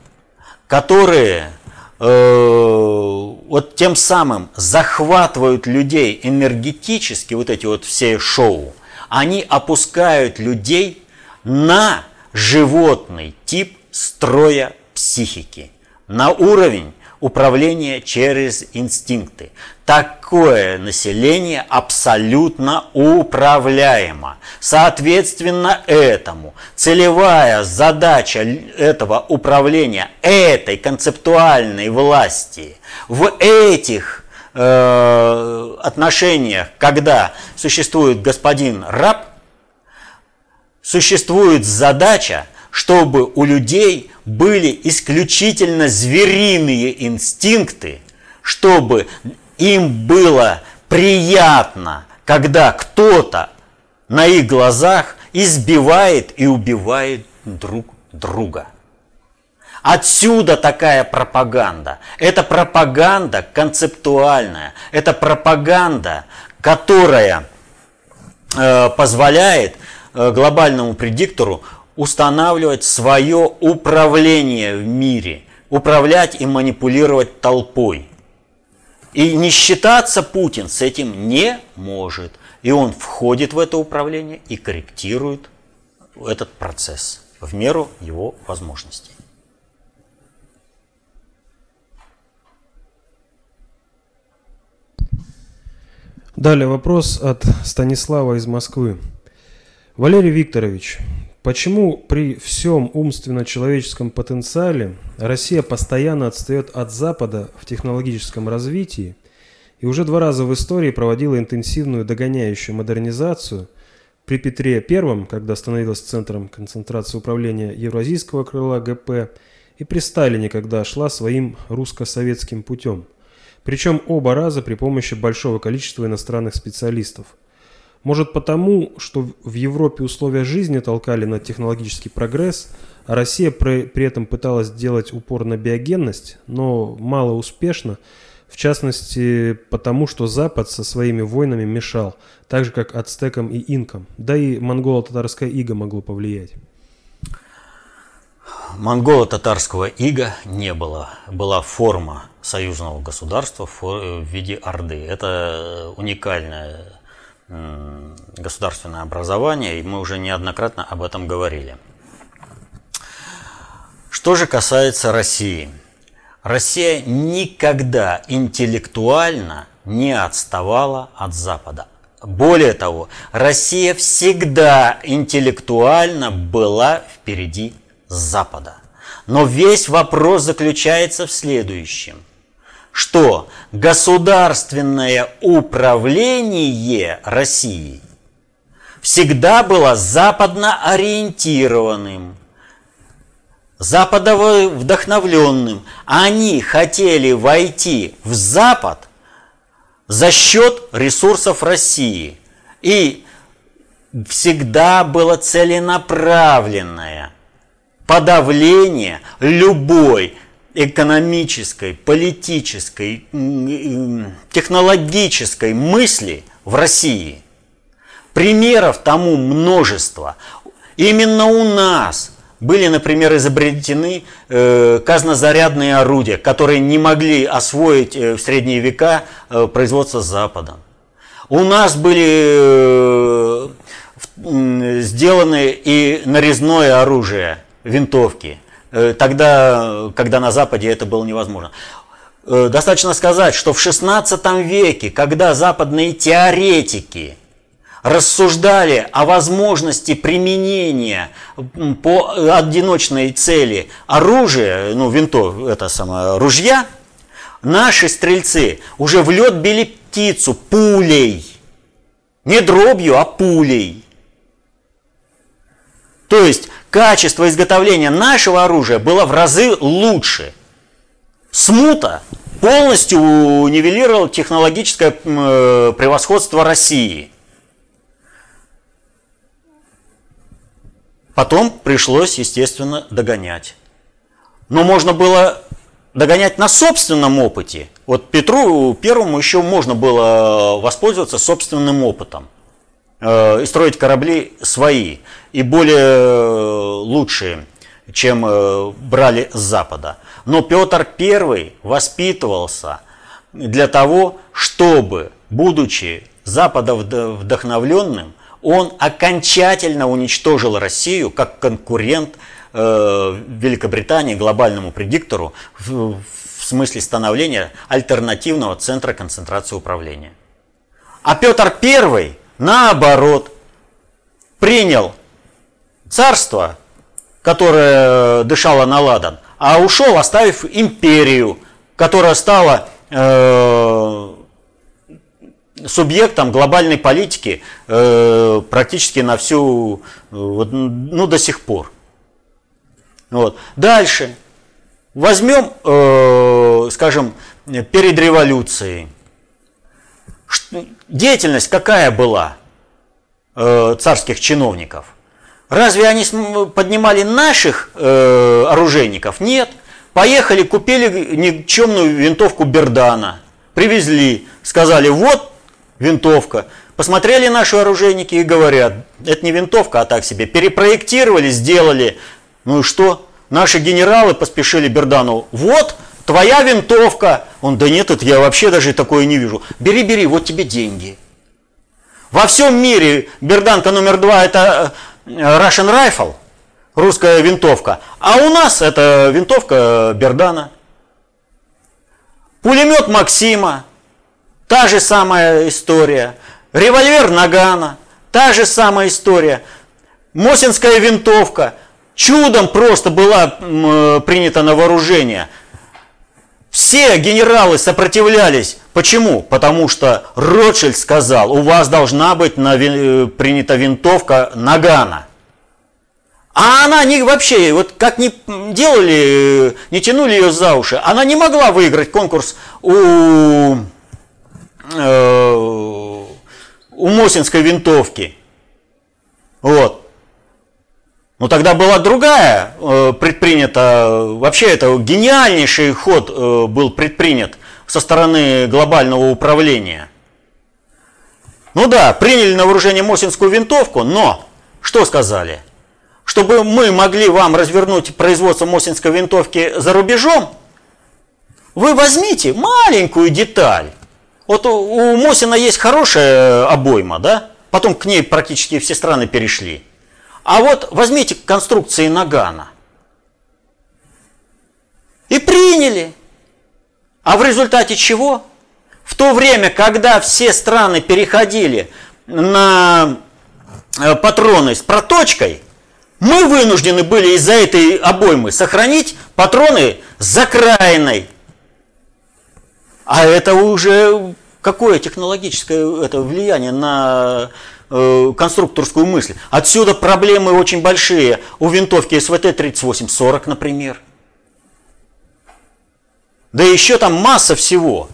которые э, вот тем самым захватывают людей энергетически, вот эти вот все шоу, они опускают людей на животный тип строя психики, на уровень управления через инстинкты. Такое население абсолютно управляемо. Соответственно этому целевая задача этого управления, этой концептуальной власти в этих э, отношениях, когда существует господин раб, существует задача, чтобы у людей были исключительно звериные инстинкты, чтобы им было приятно, когда кто-то на их глазах избивает и убивает друг друга. Отсюда такая пропаганда. Это пропаганда концептуальная. Это пропаганда, которая э, позволяет э, глобальному предиктору устанавливать свое управление в мире, управлять и манипулировать толпой. И не считаться Путин с этим не может. И он входит в это управление и корректирует этот процесс в меру его возможностей. Далее вопрос от Станислава из Москвы. Валерий Викторович, почему при всем умственно-человеческом потенциале Россия постоянно отстает от Запада в технологическом развитии и уже два раза в истории проводила интенсивную догоняющую модернизацию при Петре I, когда становилась центром концентрации управления Евразийского крыла ГП, и при Сталине, когда шла своим русско-советским путем – причем оба раза при помощи большого количества иностранных специалистов. Может потому, что в Европе условия жизни толкали на технологический прогресс, а Россия при, при этом пыталась сделать упор на биогенность, но мало успешно, в частности потому, что Запад со своими войнами мешал, так же как ацтекам и инкам, да и монголо-татарское иго могло повлиять. Монголо-татарского ига не было. Была форма союзного государства в виде Орды. Это уникальное государственное образование, и мы уже неоднократно об этом говорили. Что же касается России. Россия никогда интеллектуально не отставала от Запада. Более того, Россия всегда интеллектуально была впереди Запада. Но весь вопрос заключается в следующем, что государственное управление России всегда было западно ориентированным, западово вдохновленным. Они хотели войти в Запад за счет ресурсов России. И всегда было целенаправленное – подавление любой экономической, политической, технологической мысли в России. Примеров тому множество. Именно у нас были, например, изобретены э, казнозарядные орудия, которые не могли освоить э, в средние века э, производство Западом. У нас были э, сделаны и нарезное оружие – винтовки. Э, тогда, когда на Западе это было невозможно. Э, достаточно сказать, что в 16 веке, когда западные теоретики рассуждали о возможности применения по одиночной цели оружия, ну, винтов, это самое, ружья, наши стрельцы уже в лед били птицу пулей. Не дробью, а пулей. То есть качество изготовления нашего оружия было в разы лучше. Смута полностью нивелировал технологическое э, превосходство России. Потом пришлось, естественно, догонять. Но можно было догонять на собственном опыте. Вот Петру Первому еще можно было воспользоваться собственным опытом и строить корабли свои. и более лучшие, чем брали с Запада. Но Петр I воспитывался для того, чтобы, будучи Запада вдохновленным, он окончательно уничтожил Россию как конкурент э, Великобритании глобальному предиктору в, смысле становления альтернативного центра концентрации управления. А Петр I, наоборот, принял царство, которое дышало на ладан, а ушел, оставив империю, которая стала э, субъектом глобальной политики э, практически на всю, вот, ну, до сих пор. Вот. Дальше. Возьмем, э, скажем, перед революцией. Деятельность какая была э, царских чиновников? Разве они поднимали наших э, оружейников? Нет. Поехали, купили никчемную винтовку Бердана, привезли, сказали, вот винтовка. Посмотрели наши оружейники и говорят, это не винтовка, а так себе. Перепроектировали, сделали. Ну и что? Наши генералы поспешили Бердану. Вот, твоя винтовка. Он, да нет, это я вообще даже такое не вижу. Бери, бери, вот тебе деньги. Во всем мире берданка номер два это э, Russian Rifle, русская винтовка. А у нас это винтовка Бердана. Пулемет Максима, Та же самая история. Револьвер Нагана. Та же самая история. Мосинская винтовка. Чудом просто была э, принята на вооружение. Все генералы сопротивлялись. Почему? Потому что Ротшильд сказал, у вас должна быть на, э, принята винтовка Нагана. А она не вообще, вот как не делали, э, не тянули ее за уши, она не могла выиграть конкурс у э, у Мосинской винтовки. Вот. Ну тогда была другая э, предпринята, вообще это гениальнейший ход э, был предпринят со стороны глобального управления. Ну да, приняли на вооружение Мосинскую винтовку, но что сказали? Чтобы мы могли вам развернуть производство Мосинской винтовки за рубежом, вы возьмите маленькую деталь, вот у, у Мосина есть хорошая обойма, да? Потом к ней практически все страны перешли. А вот возьмите конструкции Нагана. И приняли. А в результате чего? В то время, когда все страны переходили на э, патроны с проточкой, мы вынуждены были из-за этой обоймы сохранить патроны с закраиной а это уже какое технологическое это влияние на э, конструкторскую мысль? Отсюда проблемы очень большие у винтовки СВТ-3840, например. Да еще там масса всего.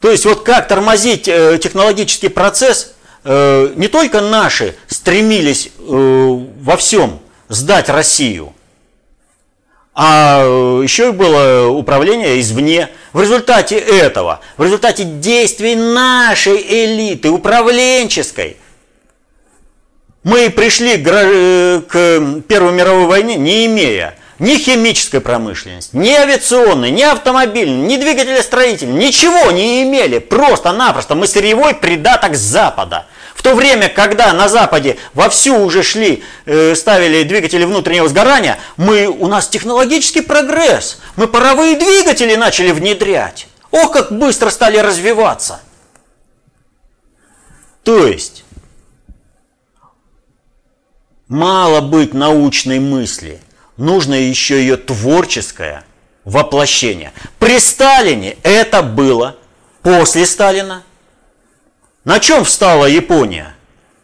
То есть вот как тормозить э, технологический процесс, э, не только наши стремились во всем сдать Россию – а э, еще было управление извне. В результате этого, в результате действий нашей элиты управленческой, мы пришли к э, Первой мировой войне, не имея ни химической промышленности, ни авиационной, ни автомобильной, ни двигателестроительной, ничего не имели. Просто-напросто мы сырьевой придаток Запада – то время, когда на Западе вовсю уже шли, э, ставили двигатели внутреннего сгорания, мы, у нас технологический прогресс. Мы паровые двигатели начали внедрять. Ох, как быстро стали развиваться. То есть, мало быть научной мысли, нужно еще ее творческое воплощение. При Сталине это было, после Сталина – на чем встала Япония?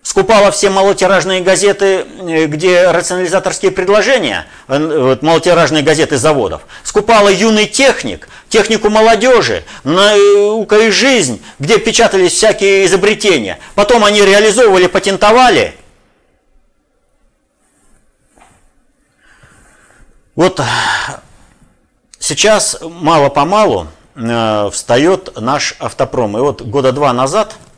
Скупала все малотиражные газеты, э, где рационализаторские предложения, э, вот, малотиражные газеты заводов. Скупала юный техник, технику молодежи, наука и жизнь, где печатались всякие изобретения. Потом они реализовывали, патентовали. Вот сейчас мало-помалу э, встает наш автопром. И вот года два назад – э,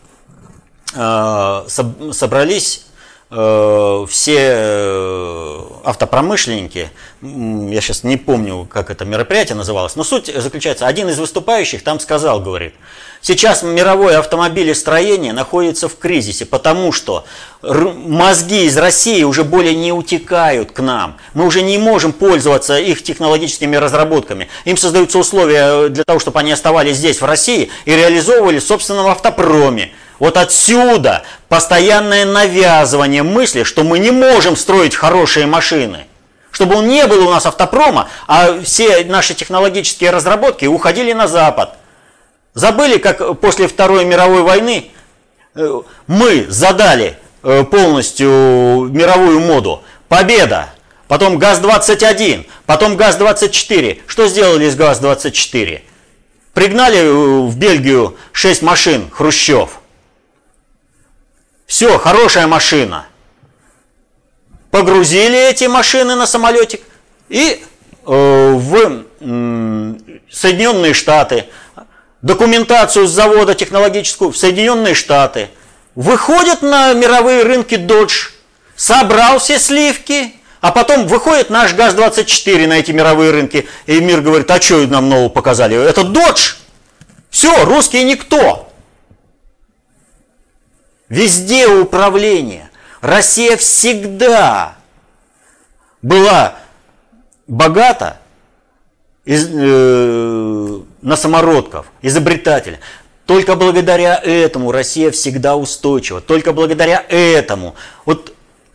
собрались э, все э, автопромышленники, я сейчас не помню, как это мероприятие называлось, но суть заключается, один из выступающих там сказал, говорит, сейчас мировое автомобилестроение находится в кризисе, потому что мозги из России уже более не утекают к нам. Мы уже не можем пользоваться их технологическими разработками. Им создаются условия для того, чтобы они оставались здесь, в России, и реализовывали в собственном автопроме. Вот отсюда постоянное навязывание мысли, что мы не можем строить хорошие машины. Чтобы он не было у нас автопрома, а все наши технологические разработки уходили на Запад. Забыли, как после Второй мировой войны э, мы задали э, полностью мировую моду. Победа, потом ГАЗ-21, потом ГАЗ-24. Что сделали с ГАЗ-24? Пригнали э, в Бельгию 6 машин Хрущев – все, хорошая машина. Погрузили эти машины на самолетик и э, в э, Соединенные Штаты. Документацию с завода технологическую в Соединенные Штаты. Выходят на мировые рынки Dodge, собрал все сливки, а потом выходит наш ГАЗ-24 на эти мировые рынки, и мир говорит, а что нам нового показали? Это Dodge. Все, русские никто. Везде управление. Россия всегда была богата из, э, на самородков, изобретателя. Только благодаря этому Россия всегда устойчива. Только благодаря этому. Вот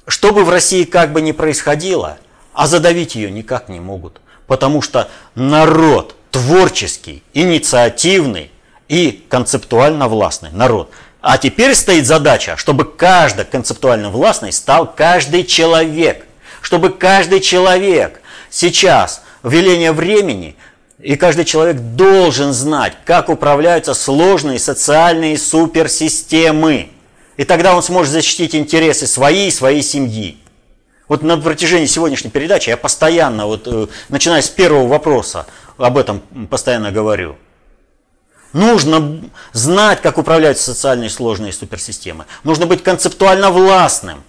что бы в России как бы ни происходило, а задавить ее никак не могут. Потому что народ творческий, инициативный и концептуально властный народ – а теперь стоит задача, чтобы каждый концептуально властный стал каждый человек. Чтобы каждый человек сейчас, в веление времени, и каждый человек должен знать, как управляются сложные социальные суперсистемы. И тогда он сможет защитить интересы своей и своей семьи. Вот на протяжении сегодняшней передачи я постоянно, вот, э, начиная с первого вопроса, об этом постоянно говорю – Нужно знать, как управляются социальные сложные суперсистемы. Нужно быть концептуально властным.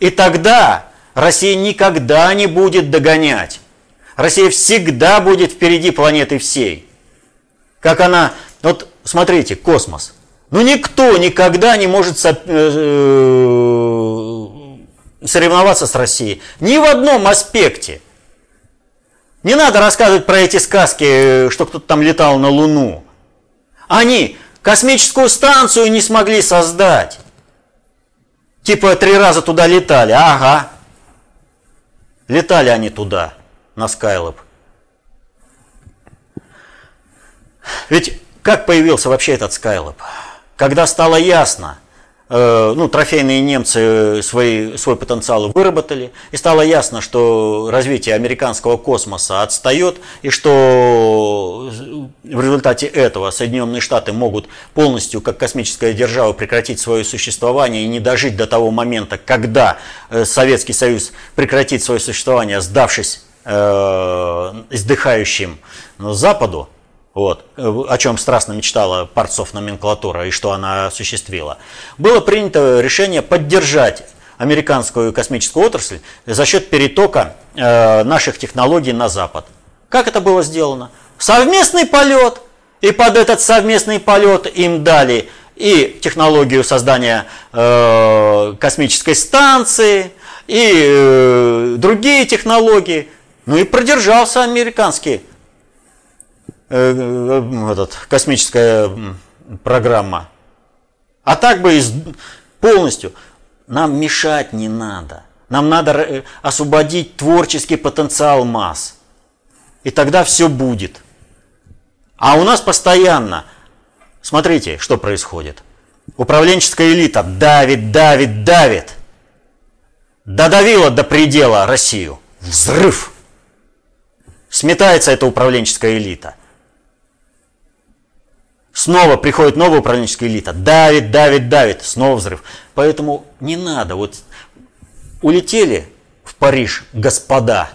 И тогда Россия никогда не будет догонять. Россия всегда будет впереди планеты всей. Как она... Вот смотрите, космос. Ну никто никогда не может э, э, соревноваться с Россией. Ни в одном аспекте. Не надо рассказывать про эти сказки, что кто-то там летал на Луну. Они космическую станцию не смогли создать. Типа три раза туда летали. Ага. Летали они туда, на Скайлоп. Ведь как появился вообще этот Скайлоп? Когда стало ясно, ну, трофейные немцы свои, свой потенциал выработали, и стало ясно, что развитие американского космоса отстает, и что в результате этого Соединенные Штаты могут полностью, как космическая держава, прекратить свое существование и не дожить до того момента, когда э, Советский Союз прекратит свое существование, сдавшись э, издыхающим Западу, вот, о чем страстно мечтала Парцов номенклатура и что она осуществила, было принято решение поддержать американскую космическую отрасль за счет перетока э, наших технологий на Запад. Как это было сделано? Совместный полет, и под этот совместный полет им дали и технологию создания э, космической станции, и э, другие технологии. Ну и продержался американский Э, э, этот, космическая программа. А так бы из, полностью. Нам мешать не надо. Нам надо э, освободить творческий потенциал масс. И тогда все будет. А у нас постоянно, смотрите, что происходит. Управленческая элита давит, давит, давит. Додавила до предела Россию. Взрыв. Сметается эта управленческая элита. Снова приходит новая управленческая элита, давит, давит, давит, снова взрыв. Поэтому не надо. Вот улетели в Париж господа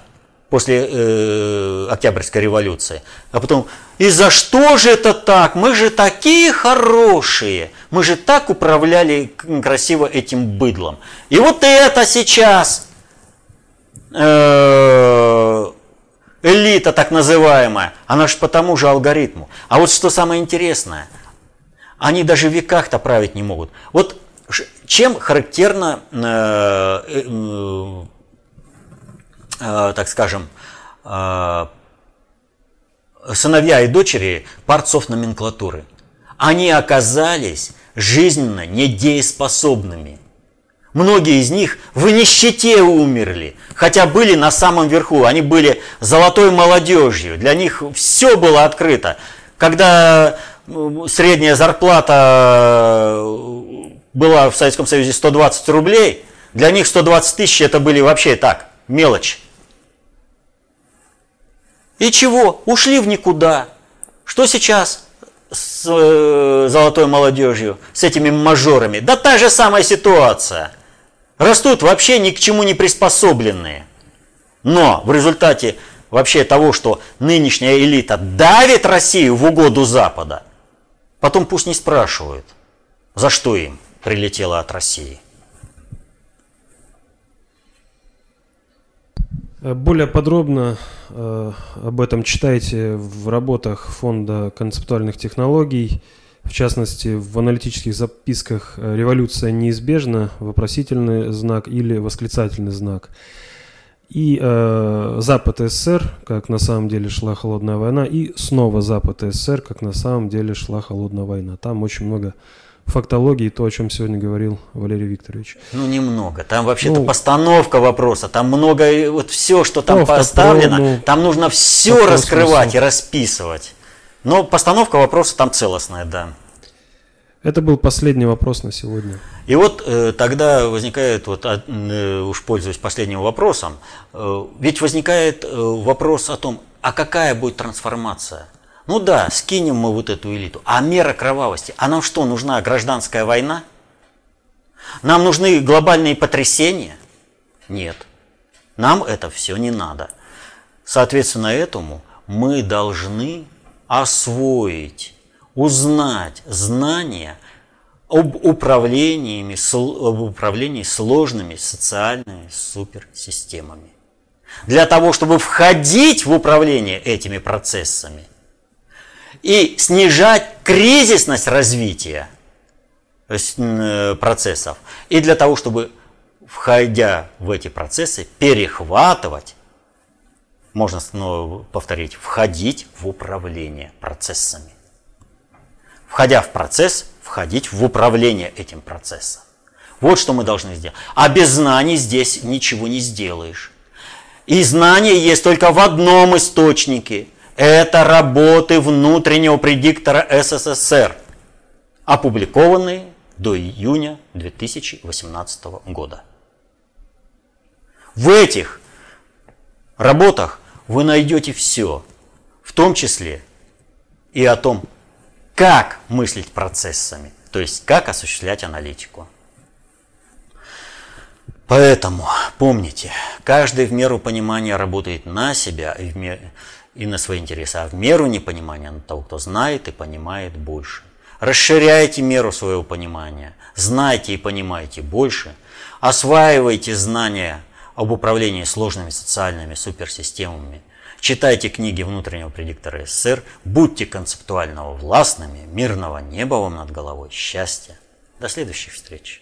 после э, Октябрьской революции, а потом, и за что же это так? Мы же такие хорошие. Мы же так управляли красиво этим быдлом. И вот это сейчас э, элита так называемая, она же по тому же алгоритму. А вот что самое интересное, они даже в веках-то править не могут. Вот чем характерно, э, э, э, так скажем, э, сыновья и дочери парцов номенклатуры? Они оказались жизненно недееспособными. Многие из них в нищете умерли, хотя были на самом верху, они были золотой молодежью, для них все было открыто. Когда средняя зарплата э, была в Советском Союзе 120 рублей, для них 120 тысяч это были вообще так, мелочь. И чего? Ушли в никуда. Что сейчас с э, золотой молодежью, с этими мажорами? Да та же самая ситуация. Растут вообще ни к чему не приспособленные. Но в результате вообще того, что нынешняя элита давит Россию в угоду Запада, потом пусть не спрашивают, за что им прилетело от России. Более подробно э, об этом читайте в работах Фонда концептуальных технологий, в частности, в аналитических записках «Революция неизбежна», вопросительный знак или восклицательный знак. И э, Запад СССР, как на самом деле шла холодная война, и снова Запад СССР, как на самом деле шла холодная война. Там очень много фактологии, то, о чем сегодня говорил Валерий Викторович. Ну, немного. Там вообще-то ну, постановка вопроса, там много, вот все, что там поставлено, ну, там нужно все раскрывать и расписывать. Но постановка вопроса там целостная, да. Это был последний вопрос на сегодня. И вот э, тогда возникает, вот, э, уж пользуясь последним вопросом, э, ведь возникает э, вопрос о том, а какая будет трансформация? Ну да, скинем мы вот эту элиту. А мера кровавости? А нам что, нужна гражданская война? Нам нужны глобальные потрясения? Нет. Нам это все не надо. Соответственно, этому мы должны освоить, узнать знания об управлениями, об управлении сложными социальными суперсистемами. Для того, чтобы входить в управление этими процессами – и снижать кризисность развития э, процессов. И для того, чтобы, входя в эти процессы, перехватывать, можно снова повторить, входить в управление процессами. Входя в процесс, входить в управление этим процессом. Вот что мы должны сделать. А без знаний здесь ничего не сделаешь. И знания есть только в одном источнике – это работы внутреннего предиктора СССР, опубликованные до июня 2018 года. В этих работах вы найдете все, в том числе и о том, как мыслить процессами, то есть как осуществлять аналитику. Поэтому помните, каждый в меру понимания работает на себя и в меру и на свои интересы, а в меру непонимания на того, кто знает и понимает больше. Расширяйте меру своего понимания, знайте и понимайте больше, осваивайте знания об управлении сложными социальными суперсистемами, читайте книги внутреннего предиктора СССР, будьте концептуально властными, мирного неба вам над головой, счастья. До следующих встреч.